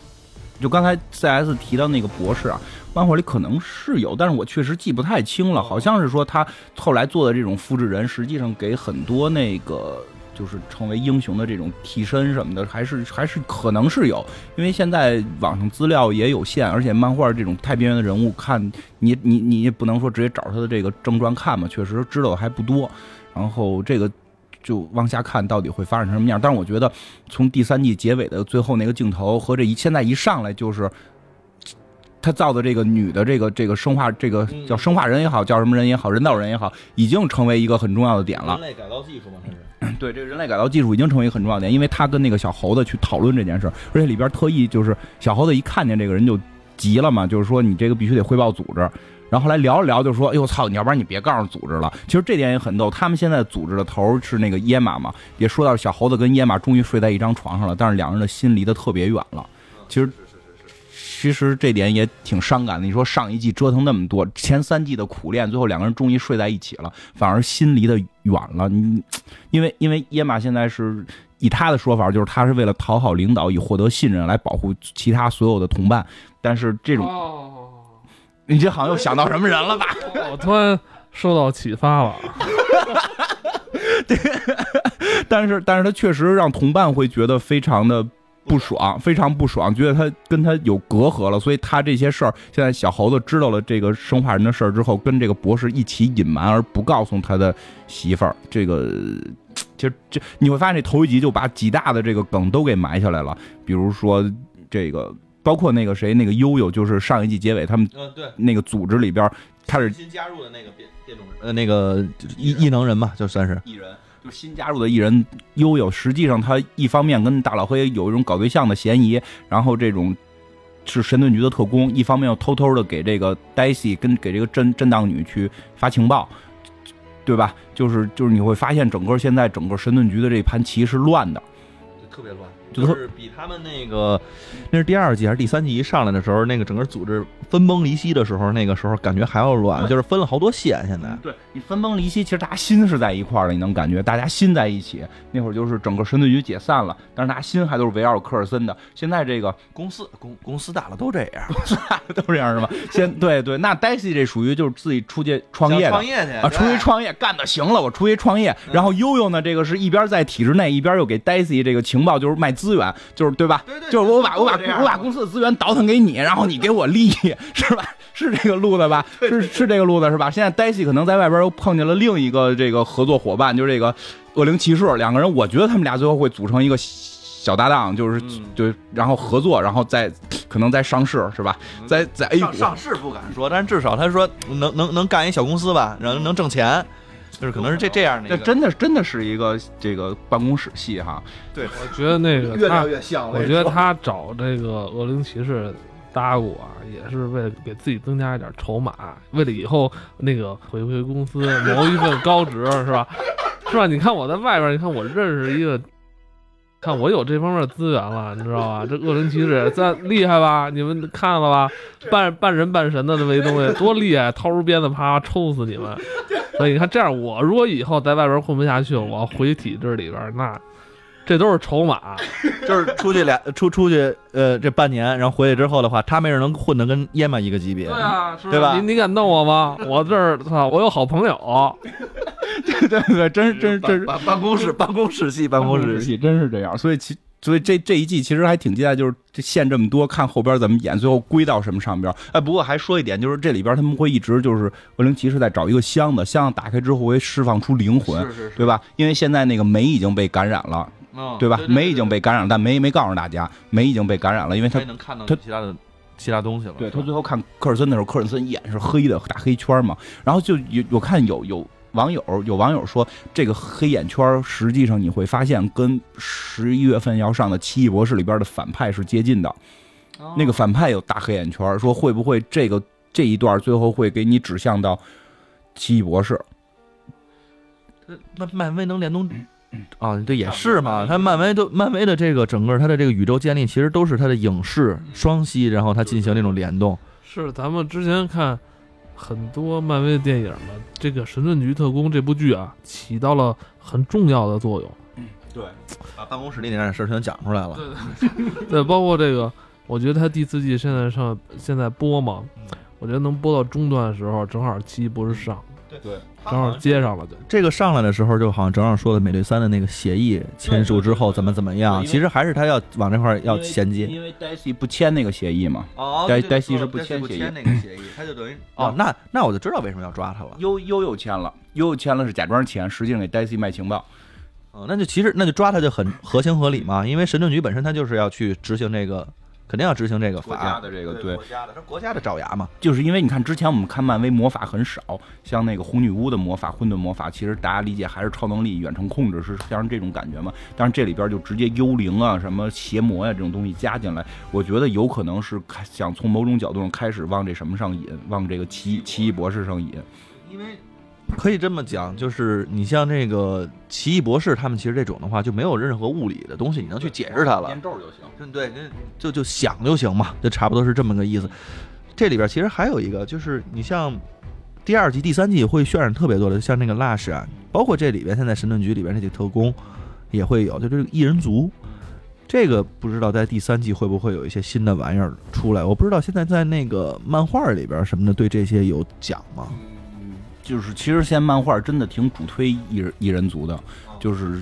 就刚才 CS 提到那个博士啊，漫画里可能是有，但是我确实记不太清了。好像是说他后来做的这种复制人，实际上给很多那个就是成为英雄的这种替身什么的，还是还是可能是有。因为现在网上资料也有限，而且漫画这种太边缘的人物，看你你你也不能说直接找他的这个正传看嘛，确实知道的还不多。然后这个。就往下看到底会发展成什么样，但是我觉得从第三季结尾的最后那个镜头和这一现在一上来就是他造的这个女的这个这个生化这个嗯叫生化人也好，叫什么人也好，人造人也好，已经成为一个很重要的点了。人类改造技术嘛，它是。对，这个人类改造技术已经成为一个很重要的点，因为他跟那个小猴子去讨论这件事儿，而且里边特意就是小猴子一看见这个人就急了嘛，就是说你这个必须得汇报组织。然后后来聊着聊就说：“哎呦操，你要不然你别告诉组织了。”其实这点也很逗，他们现在组织的头儿是那个耶玛嘛，也说到小猴子跟耶玛终于睡在一张床上了，但是两人的心离得特别远了。其实其实这点也挺伤感的。你说上一季折腾那么多，前三季的苦练，最后两个人终于睡在一起了，反而心离得远了。你因为因为耶玛现在是以他的说法，就是他是为了讨好领导，以获得信任来保护其他所有的同伴。但是这种，你这好像又想到什么人了吧？<laughs> 我突然受到启发了。<laughs> 但是但是他确实让同伴会觉得非常的。不爽，非常不爽，觉得他跟他有隔阂了，所以他这些事儿，现在小猴子知道了这个生化人的事儿之后，跟这个博士一起隐瞒，而不告诉他的媳妇儿。这个其实这你会发现，这头一集就把几大的这个梗都给埋下来了，比如说这个，包括那个谁，那个悠悠，就是上一季结尾他们嗯，对，那个组织里边，他是新加入的那个变变种人，呃，那个异异能人嘛，就算是。异人，就新加入的异人悠悠，实际上他一方面跟大老黑有一种搞对象的嫌疑，然后这种是神盾局的特工，一方面又偷偷的给这个黛西跟给这个震震荡女去发情报，对吧？就是就是你会发现，整个现在整个神盾局的这盘棋是乱的。就特别乱，就就是比他们那个那是第二季还是第三季一上来的时候，那个整个组织分崩离析的时候，那个时候感觉还要乱，就是分了好多线。现在对你分崩离析，其实大家心是在一块儿的，你能感觉大家心在一起。那会儿就是整个神盾局解散了，但是大家心还都是围绕科尔森的。现在这个公司公公司大了都这样，公司大了都这样是吧？先对对，那黛西这属于就是自己出去创业的创业去啊，出去创业干的行了，我出去创业。然后悠悠呢，这个是一边在体制内，一边又给 Daisy 这个情报，就是卖资源，就是对吧？对对就是我把我把我把公司的资源倒腾给你，然后你给我利益，<laughs> 是吧？是这个路子吧？是是这个路子是吧？现在 Daisy 可能在外边又碰见了另一个这个合作伙伴，就是这个恶灵骑士，两个人，我觉得他们俩最后会组成一个小搭档，就是嗯对，然后合作，然后再可能再上市，是吧？在在 A 股上上市不敢说，但是至少他说能能能干一小公司吧，然后能挣钱，就是可能是这这样的一个。这真的真的是一个这个办公室戏哈，对我觉得那个 <laughs> 他，越像我觉得他找这个恶灵骑士搭鼓啊，也是为了给自己增加一点筹码，为了以后那个回归公司 <laughs> 谋一份高职，是吧？是吧？你看我在外边，你看我认识一个，看我有这方面的资源了，你知道吧？这恶灵骑士在厉害吧？你们看了吧？<laughs> 半半人半神的这么一东西，多厉害！掏出鞭子啪抽死你们！所以你看，这样我如果以后在外边混不下去，我要回体制里边，那这都是筹码。<laughs> 就是出去俩出出去呃这半年，然后回去之后的话，他没准能混得跟耶玛一个级别。对啊，是对吧你你敢弄我吗？我这儿操，我有好朋友。<laughs> 对对对，真是真是真办公室办公室系办公室系。真是这样。所以其所以这这一季其实还挺期待，就是这线这么多，看后边怎么演，最后归到什么上边。哎，不过还说一点，就是这里边他们会一直就是恶灵骑士在找一个箱子，箱子打开之后会释放出灵魂，是是是，对吧？因为现在那个梅已经被感染了，嗯对吧？梅已经被感染了，但梅没告诉大家，梅已经被感染了，因为他他能看到他其他的其他东西了。对他最后看科尔森的时候，科尔森眼是黑的大黑圈嘛，然后就有我看有有网友有网友说，这个黑眼圈实际上你会发现跟十一月份要上的《奇异博士》里边的反派是接近的，哦那个反派有大黑眼圈，说会不会这个这一段最后会给你指向到奇异博士？漫漫威能联动。啊，对，也是嘛。他漫威都漫威的这个整个他的这个宇宙建立，其实都是他的影视双栖，然后他进行那种联动。是咱们之前看很多漫威的电影嘛，这个《神盾局特工》这部剧啊，起到了很重要的作用。嗯对，把办公室里那点事儿全讲出来了。对对 <laughs> 对，包括这个，我觉得他第四季现在上现在播嘛，我觉得能播到中段的时候，正好七不是上。对，对，正好接上了就。这个上来的时候，就好像正好说的美队三的那个协议签署之后怎么怎么样，其实还是他要往这块儿要衔接。因为黛西不签那个协议嘛，哦黛黛西是不签协议那个协议，他就等于哦，那那我就知道为什么要抓他了。悠悠又签了，悠悠签了是假装签，实际上给黛西卖情报。哦，那就其实那就抓他就很合情合理嘛，因为神盾局本身他就是要去执行这个肯定要执行这个国法家的这个对国家的，这是国家的爪牙嘛。就是因为你看之前我们看漫威魔法很少，像那个红女巫的魔法、混沌魔法，其实大家理解还是超能力、远程控制是像这种感觉嘛。但是这里边就直接幽灵啊、什么邪魔呀、这种东西加进来，我觉得有可能是开想从某种角度上开始往这什么上引，往这个奇异奇异博士上引。因为可以这么讲，就是你像这个奇异博士他们，其实这种的话就没有任何物理的东西你能去解释它了，念咒就行。就对，那就就想就行嘛，就差不多是这么个意思。这里边其实还有一个，就是你像第二季、第三季会渲染特别多的，像那个 Lush 啊，包括这里边现在神盾局里边那几个特工也会有，就这个异人族。这个不知道在第三季会不会有一些新的玩意儿出来？我不知道现在在那个漫画里边什么的对这些有讲吗？就是其实现在漫画真的挺主推异人异人族的，就是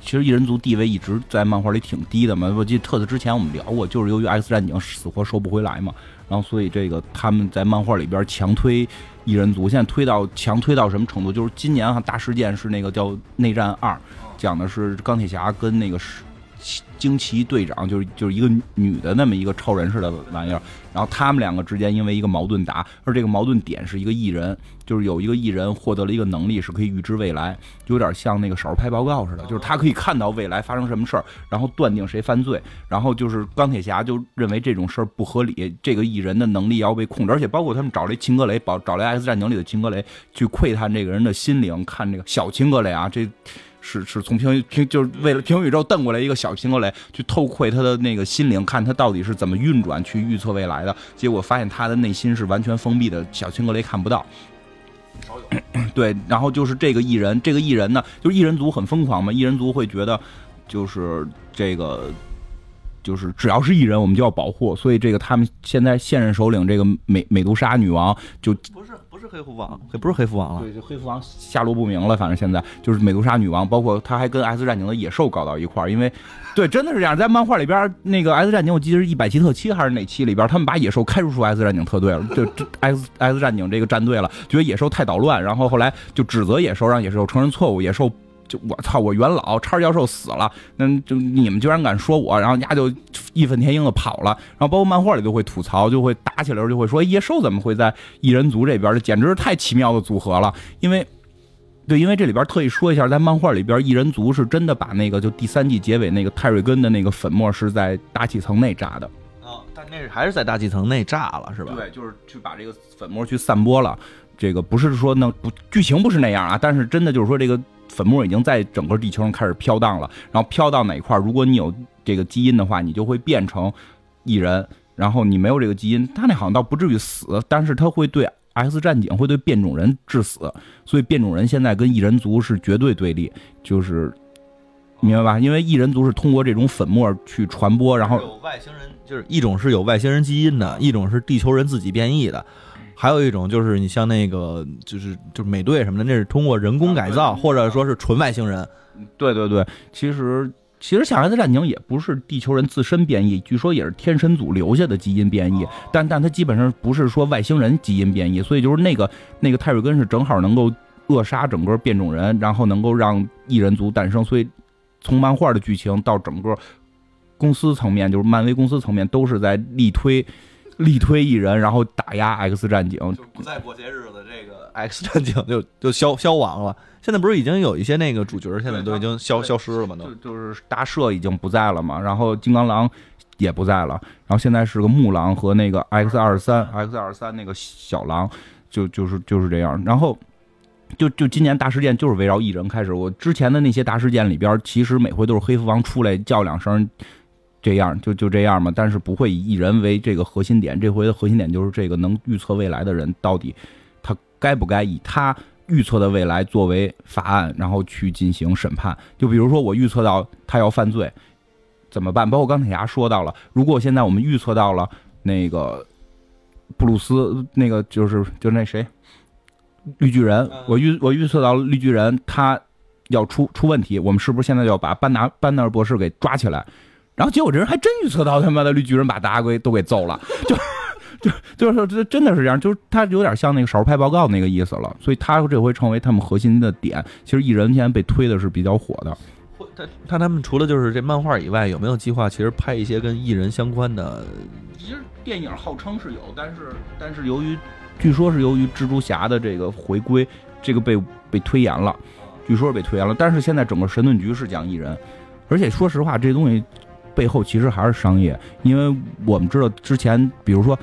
其实异人族地位一直在漫画里挺低的嘛。我记得特子之前我们聊过，就是由于 X 战警死活收不回来嘛，然后所以这个他们在漫画里边强推异人族，现在推到强推到什么程度？就是今年哈大事件是那个叫内战二，讲的是钢铁侠跟那个是。惊奇队长就是就是一个女的那么一个超人似的玩意儿，然后他们两个之间因为一个矛盾打，而这个矛盾点是一个艺人，就是有一个艺人获得了一个能力，是可以预知未来，就有点像那个少儿派报告似的，就是他可以看到未来发生什么事儿，然后断定谁犯罪，然后就是钢铁侠就认为这种事儿不合理，这个艺人的能力要被控制，而且包括他们找了秦格雷，找找来 X 战警里的秦格雷去窥探这个人的心灵，看这个小秦格雷啊，这。是是从平平就是为了平行宇宙瞪过来一个小青格雷去偷窥他的那个心灵，看他到底是怎么运转去预测未来的。结果发现他的内心是完全封闭的，小青格雷看不到。对，然后就是这个艺人，这个艺人呢，就是艺人族很疯狂嘛，艺人族会觉得就是这个。就是只要是艺人，我们就要保护，所以这个他们现在现任首领这个美美杜莎女王就不是不是黑蝠王，不是黑蝠王了，对，就黑蝠王下落不明了。反正现在就是美杜莎女王，包括她还跟 S 战警的野兽搞到一块儿，因为对，真的是这样，在漫画里边那个 S 战警，我记得是一百期特七还是哪期里边，他们把野兽开除出 S 战警特队了，就 S S 战警这个战队了，觉得野兽太捣乱，然后后来就指责野兽，让野兽承认错误，野兽。就我操！我元老叉教授死了，那就你们居然敢说我，然后丫就义愤填膺的跑了。然后包括漫画里都会吐槽，就会打起来时候就会说野兽怎么会在异人族这边？这简直是太奇妙的组合了。因为，对，因为这里边特意说一下，在漫画里边异人族是真的把那个就第三季结尾那个泰瑞根的那个粉末是在大气层内炸的。哦，但那还是在大气层内炸了，是吧？对，就是去把这个粉末去散播了。这个不是说那不剧情不是那样啊，但是真的就是说这个。粉末已经在整个地球上开始飘荡了，然后飘到哪块儿，如果你有这个基因的话，你就会变成异人；然后你没有这个基因，他那好像倒不至于死，但是他会对 X 战警会对变种人致死，所以变种人现在跟异人族是绝对对立，就是明白吧？因为异人族是通过这种粉末去传播，然后有外星人，就是一种是有外星人基因的，一种是地球人自己变异的。还有一种就是你像那个就是就是美队什么的，那是通过人工改造或者说是纯外星人。对对对，其实其实《下来的战警》也不是地球人自身变异，据说也是天神组留下的基因变异，但但它基本上不是说外星人基因变异，所以就是那个那个泰瑞根是正好能够扼杀整个变种人，然后能够让异人族诞生。所以从漫画的剧情到整个公司层面，就是漫威公司层面都是在力推。力推一人，然后打压 X 战警，就不再过些日子，这个 X 战警就就消消亡了。现在不是已经有一些那个主角，现在都已经消消失了吗？都就是大赦已经不在了嘛，然后金刚狼也不在了，然后现在是个木狼和那个 X 二三 X 二三那个小狼，就就是就是这样。然后就就今年大事件就是围绕一人开始。我之前的那些大事件里边，其实每回都是黑蝠王出来叫两声。这样就就这样嘛，但是不会以一人为这个核心点。这回的核心点就是这个能预测未来的人到底他该不该以他预测的未来作为法案，然后去进行审判。就比如说我预测到他要犯罪，怎么办？包括钢铁侠说到了，如果现在我们预测到了那个布鲁斯，那个就是就那谁绿巨人，我预我预测到绿巨人他要出出问题，我们是不是现在就要把班纳班纳尔博士给抓起来？然后结果这人还真预测到他妈的绿巨人把大家给都给揍了，就就就是说这真的是这样，就是他有点像那个少数派报告那个意思了，所以他这回成为他们核心的点。其实蚁人现在被推的是比较火的，会他他他们除了就是这漫画以外，有没有计划其实拍一些跟艺人相关的？其实电影号称是有，但是但是由于据说是由于蜘蛛侠的这个回归，这个被被推延了，据说是被推延了。但是现在整个神盾局是讲艺人，而且说实话，这东西背后其实还是商业，因为我们知道之前，比如说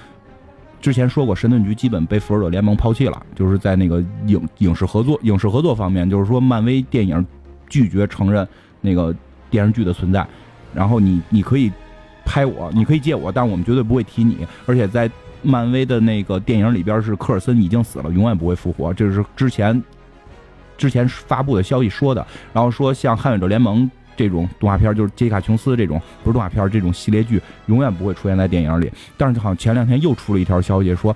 之前说过，神盾局基本被复仇者联盟抛弃了，就是在那个影影视合作影视合作方面，就是说漫威电影拒绝承认那个电视剧的存在，然后你你可以拍我，你可以借我，但我们绝对不会提你，而且在漫威的那个电影里边是科尔森已经死了，永远不会复活，这是之前之前发布的消息说的。然后说像捍卫者联盟这种动画片，就是杰西卡琼斯这种不是动画片这种系列剧，永远不会出现在电影里。但是好像前两天又出了一条消息说，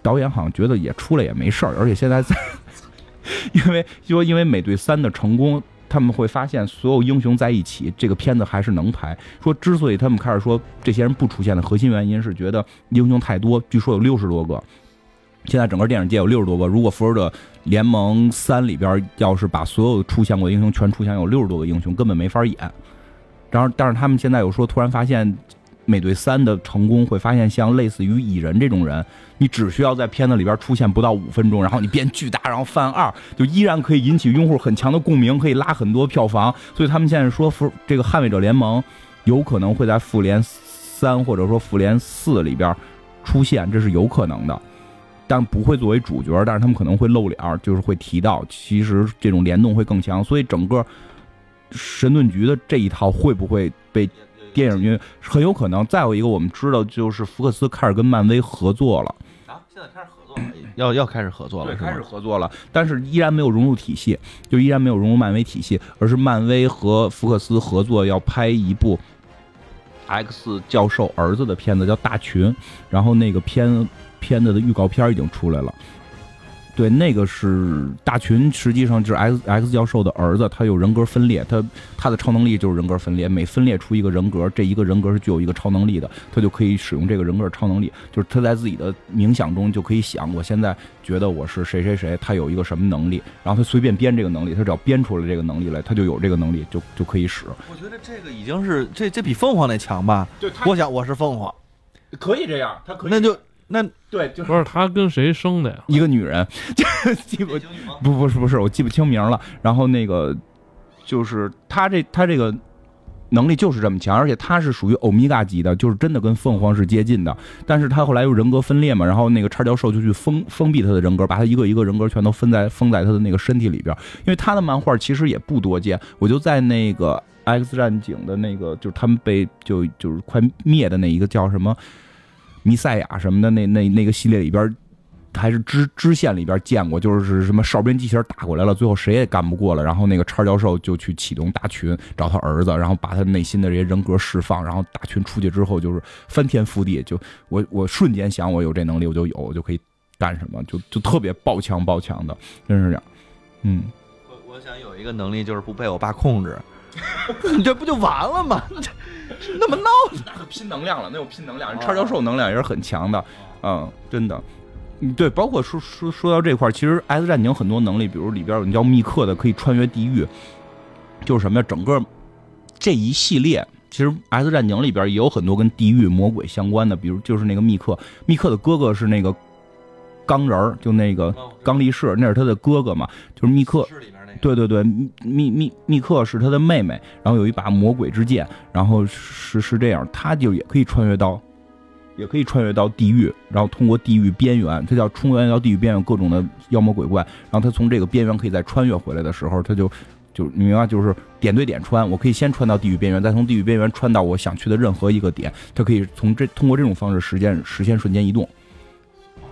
导演好像觉得也出来也没事儿，而且现在在，因为说因为美队三的成功。他们会发现，所有英雄在一起，这个片子还是能拍。说之所以他们开始说这些人不出现的核心原因是觉得英雄太多，据说有六十多个。现在整个电影界有六十多个，如果复仇者联盟三里边要是把所有出现过的英雄全出现，有六十多个英雄根本没法演。然后，但是他们现在又说，突然发现。美队三的成功会发现，像类似于蚁人这种人，你只需要在片子里边出现不到五分钟，然后你变巨大，然后犯二，就依然可以引起用户很强的共鸣，可以拉很多票房。所以他们现在说，复这个捍卫者联盟有可能会在复联三或者说复联四里边出现，这是有可能的，但不会作为主角，但是他们可能会露脸，就是会提到，其实这种联动会更强。所以整个神盾局的这一套会不会被？电影因很有可能，再有一个我们知道就是福克斯开始跟漫威合作了啊，现在开始合作了，要要开始合作了，对，开始合作了，但是依然没有融入体系，就依然没有融入漫威体系，而是漫威和福克斯合作要拍一部 X 教授儿子的片子，叫《大群》，然后那个片片子的预告片已经出来了。对，那个是大群，实际上就是 X X 教授的儿子，他有人格分裂，他他的超能力就是人格分裂，每分裂出一个人格，这一个人格是具有一个超能力的，他就可以使用这个人格超能力，就是他在自己的冥想中就可以想，我现在觉得我是谁谁谁，他有一个什么能力，然后他随便编这个能力，他只要编出来这个能力来，他就有这个能力，就就可以使。我觉得这个已经是这这比凤凰那强吧？对，我想我是凤凰，可以这样，他可以，那就。那对，就不是他跟谁生的呀？一个女人，记不不不是不是，我记不清名了。然后那个就是他这他这个能力就是这么强，而且他是属于欧米伽级的，就是真的跟凤凰是接近的。但是他后来又人格分裂嘛，然后那个叉教授就去封封闭他的人格，把他一个一个人格全都封在封在他的那个身体里边。因为他的漫画其实也不多见，我就在那个 X 战警的那个，就是他们被就就是快灭的那一个叫什么？弥赛亚什么的，那那那个系列里边，还是支支线里边见过，就是什么哨兵机器人打过来了，最后谁也干不过了，然后那个叉教授就去启动大群找他儿子，然后把他内心的这些人格释放，然后大群出去之后就是翻天覆地，就我我瞬间想我有这能力我就有，我就可以干什么，就就特别爆强爆强的，真是这样。嗯，我我想有一个能力就是不被我爸控制，你 <laughs> 这不就完了吗？<laughs> <laughs> 那么闹，那拼能量了，那有拼能量。人叉教授能量也是很强的，嗯，真的。嗯，对，包括说说说到这块其实 S 战警很多能力，比如里边有叫密克的，可以穿越地狱，就是什么呀？整个这一系列，其实 S 战警里边也有很多跟地狱魔鬼相关的，比如就是那个密克，密克的哥哥是那个钢人就那个钢力士，那是他的哥哥嘛，就是密克。对对对，密密密克是他的妹妹，然后有一把魔鬼之剑，然后是是这样，他就也可以穿越到，也可以穿越到地狱，然后通过地狱边缘，他叫冲越到地狱边缘各种的妖魔鬼怪，然后他从这个边缘可以再穿越回来的时候，他就就你明白，就是点对点穿，我可以先穿到地狱边缘，再从地狱边缘穿到我想去的任何一个点，他可以从这通过这种方式实现实现瞬间移动，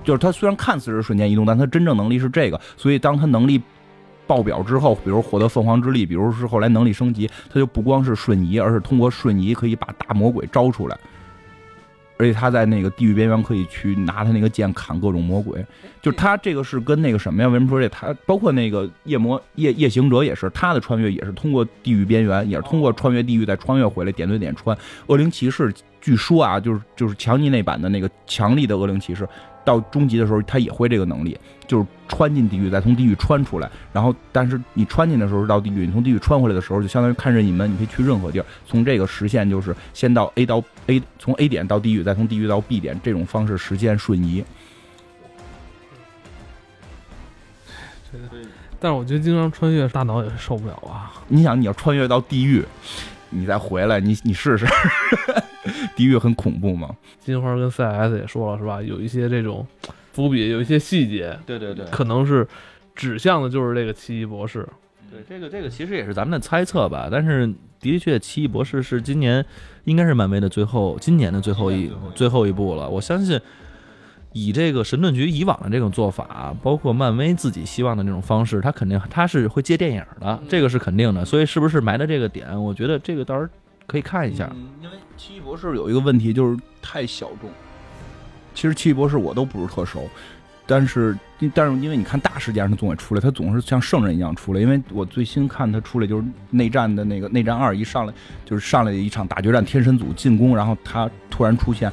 就是他虽然看似是瞬间移动，但他真正能力是这个，所以当他能力。爆表之后，比如获得凤凰之力，比如是后来能力升级，他就不光是瞬移，而是通过瞬移可以把大魔鬼招出来，而且他在那个地狱边缘可以去拿他那个剑砍各种魔鬼。就是他这个是跟那个什么呀？为什么说这？他包括那个夜魔夜夜行者也是，他的穿越也是通过地狱边缘，也是通过穿越地狱再穿越回来，点对点穿。恶灵骑士据说啊，就是就是强尼那版的那个强力的恶灵骑士，到终极的时候，他也会这个能力，就是穿进地狱，再从地狱穿出来。然后，但是你穿进的时候到地狱，你从地狱穿回来的时候，就相当于看任意门，你可以去任何地儿。从这个实现就是先到 A 到 A，从 A 点到地狱，再从地狱到 B 点，这种方式实现瞬移。但是我觉得经常穿越，大脑也是受不了啊。你想，你要穿越到地狱，你再回来，你你试试，<laughs> 地狱很恐怖嘛？金花跟 CS 也说了是吧？有一些这种伏笔，有一些细节，对对对可能是指向的就是这个奇异博士。对，这个这个其实也是咱们的猜测吧，但是的确，奇异博士是今年应该是漫威的最后，今年的最后一最后一部了。我相信，以这个神盾局以往的这种做法，包括漫威自己希望的那种方式，他肯定他是会接电影的，这个是肯定的。所以是不是埋的这个点，我觉得这个到时候可以看一下。嗯，因为奇异博士有一个问题就是太小众。其实奇异博士我都不是特熟，但是但是因为你看大事件他总会出来，他总是像圣人一样出来。因为我最新看他出来就是内战的那个内战二一上来就是上来一场大决战，天神组进攻，然后他突然出现，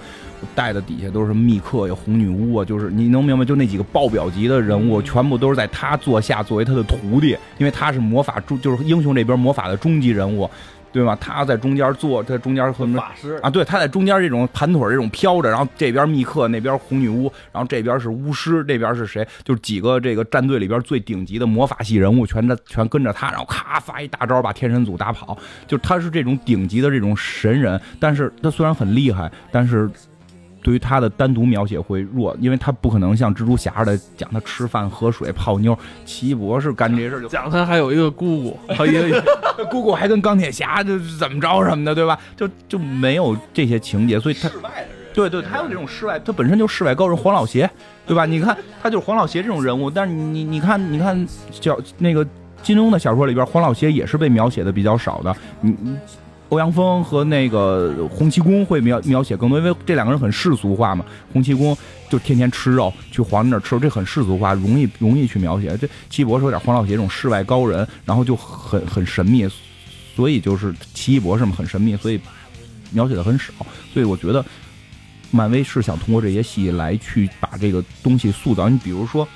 带的底下都是密克呀、红女巫啊，就是你能明白，就那几个爆表级的人物，全部都是在他座下作为他的徒弟，因为他是魔法中就是英雄这边魔法的终极人物。对吗？他在中间坐，在中间和法师啊，对，他在中间这种盘腿这种飘着，然后这边密克，那边红女巫，然后这边是巫师，这边是谁？就是几个这个战队里边最顶级的魔法系人物，全在全跟着他，然后咔发一大招把天神组打跑。就他是这种顶级的这种神人，但是他虽然很厉害，但是。对于他的单独描写会弱，因为他不可能像蜘蛛侠似的讲他吃饭、喝水、泡妞。奇异博士干这事儿就讲他还有一个姑姑，还有一个姑姑还跟钢铁侠就怎么着什么的，对吧？就就没有这些情节，所以他对对，他有这种世外，他本身就世外高人黄老邪，对吧？你看他就是黄老邪这种人物，但是你你你看你看小那个金庸的小说里边，黄老邪也是被描写的比较少的，你你。欧阳锋和那个洪七公会描描写更多，因为这两个人很世俗化嘛。洪七公就天天吃肉，去皇帝那儿吃肉，这很世俗化，容易容易去描写。这奇异博士有点黄老邪这种世外高人，然后就很很神秘，所以就是奇异博士嘛，很神秘，所以描写的很少。所以我觉得漫威是想通过这些戏来去把这个东西塑造。你比如说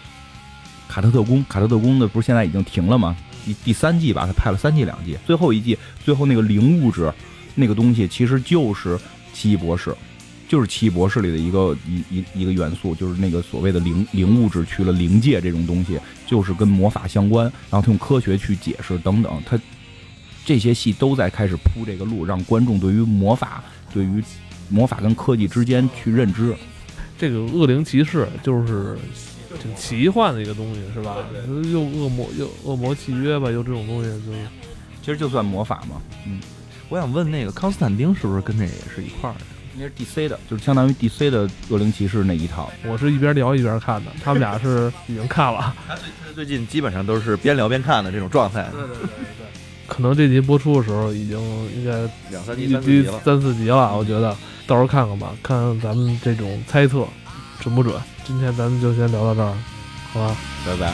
卡特特工，卡特特工的不是现在已经停了吗？第第三季吧，他拍了三季两季，最后一季最后那个灵物质，那个东西其实就是奇异博士，就是奇异博士里的一个一一一个元素，就是那个所谓的灵灵物质去了灵界这种东西，就是跟魔法相关，然后他用科学去解释等等，他这些戏都在开始铺这个路，让观众对于魔法，对于魔法跟科技之间去认知。这个恶灵骑士就是。挺奇幻的一个东西是吧？又恶魔又恶魔契约吧，又这种东西就，其实就算魔法嘛。嗯，我想问那个康斯坦丁是不是跟这也是一块儿的？应该是 DC 的，就是相当于 DC 的恶灵骑士那一套。我是一边聊一边看的，他们俩是 <laughs> 已经看了。他最他最近基本上都是边聊边看的这种状态。对对对对。可能这集播出的时候已经应该两三集、三四集了。三四集了，我觉得到时候看看吧，看看咱们这种猜测准不准。今天咱们就先聊到这儿，好吧，拜拜。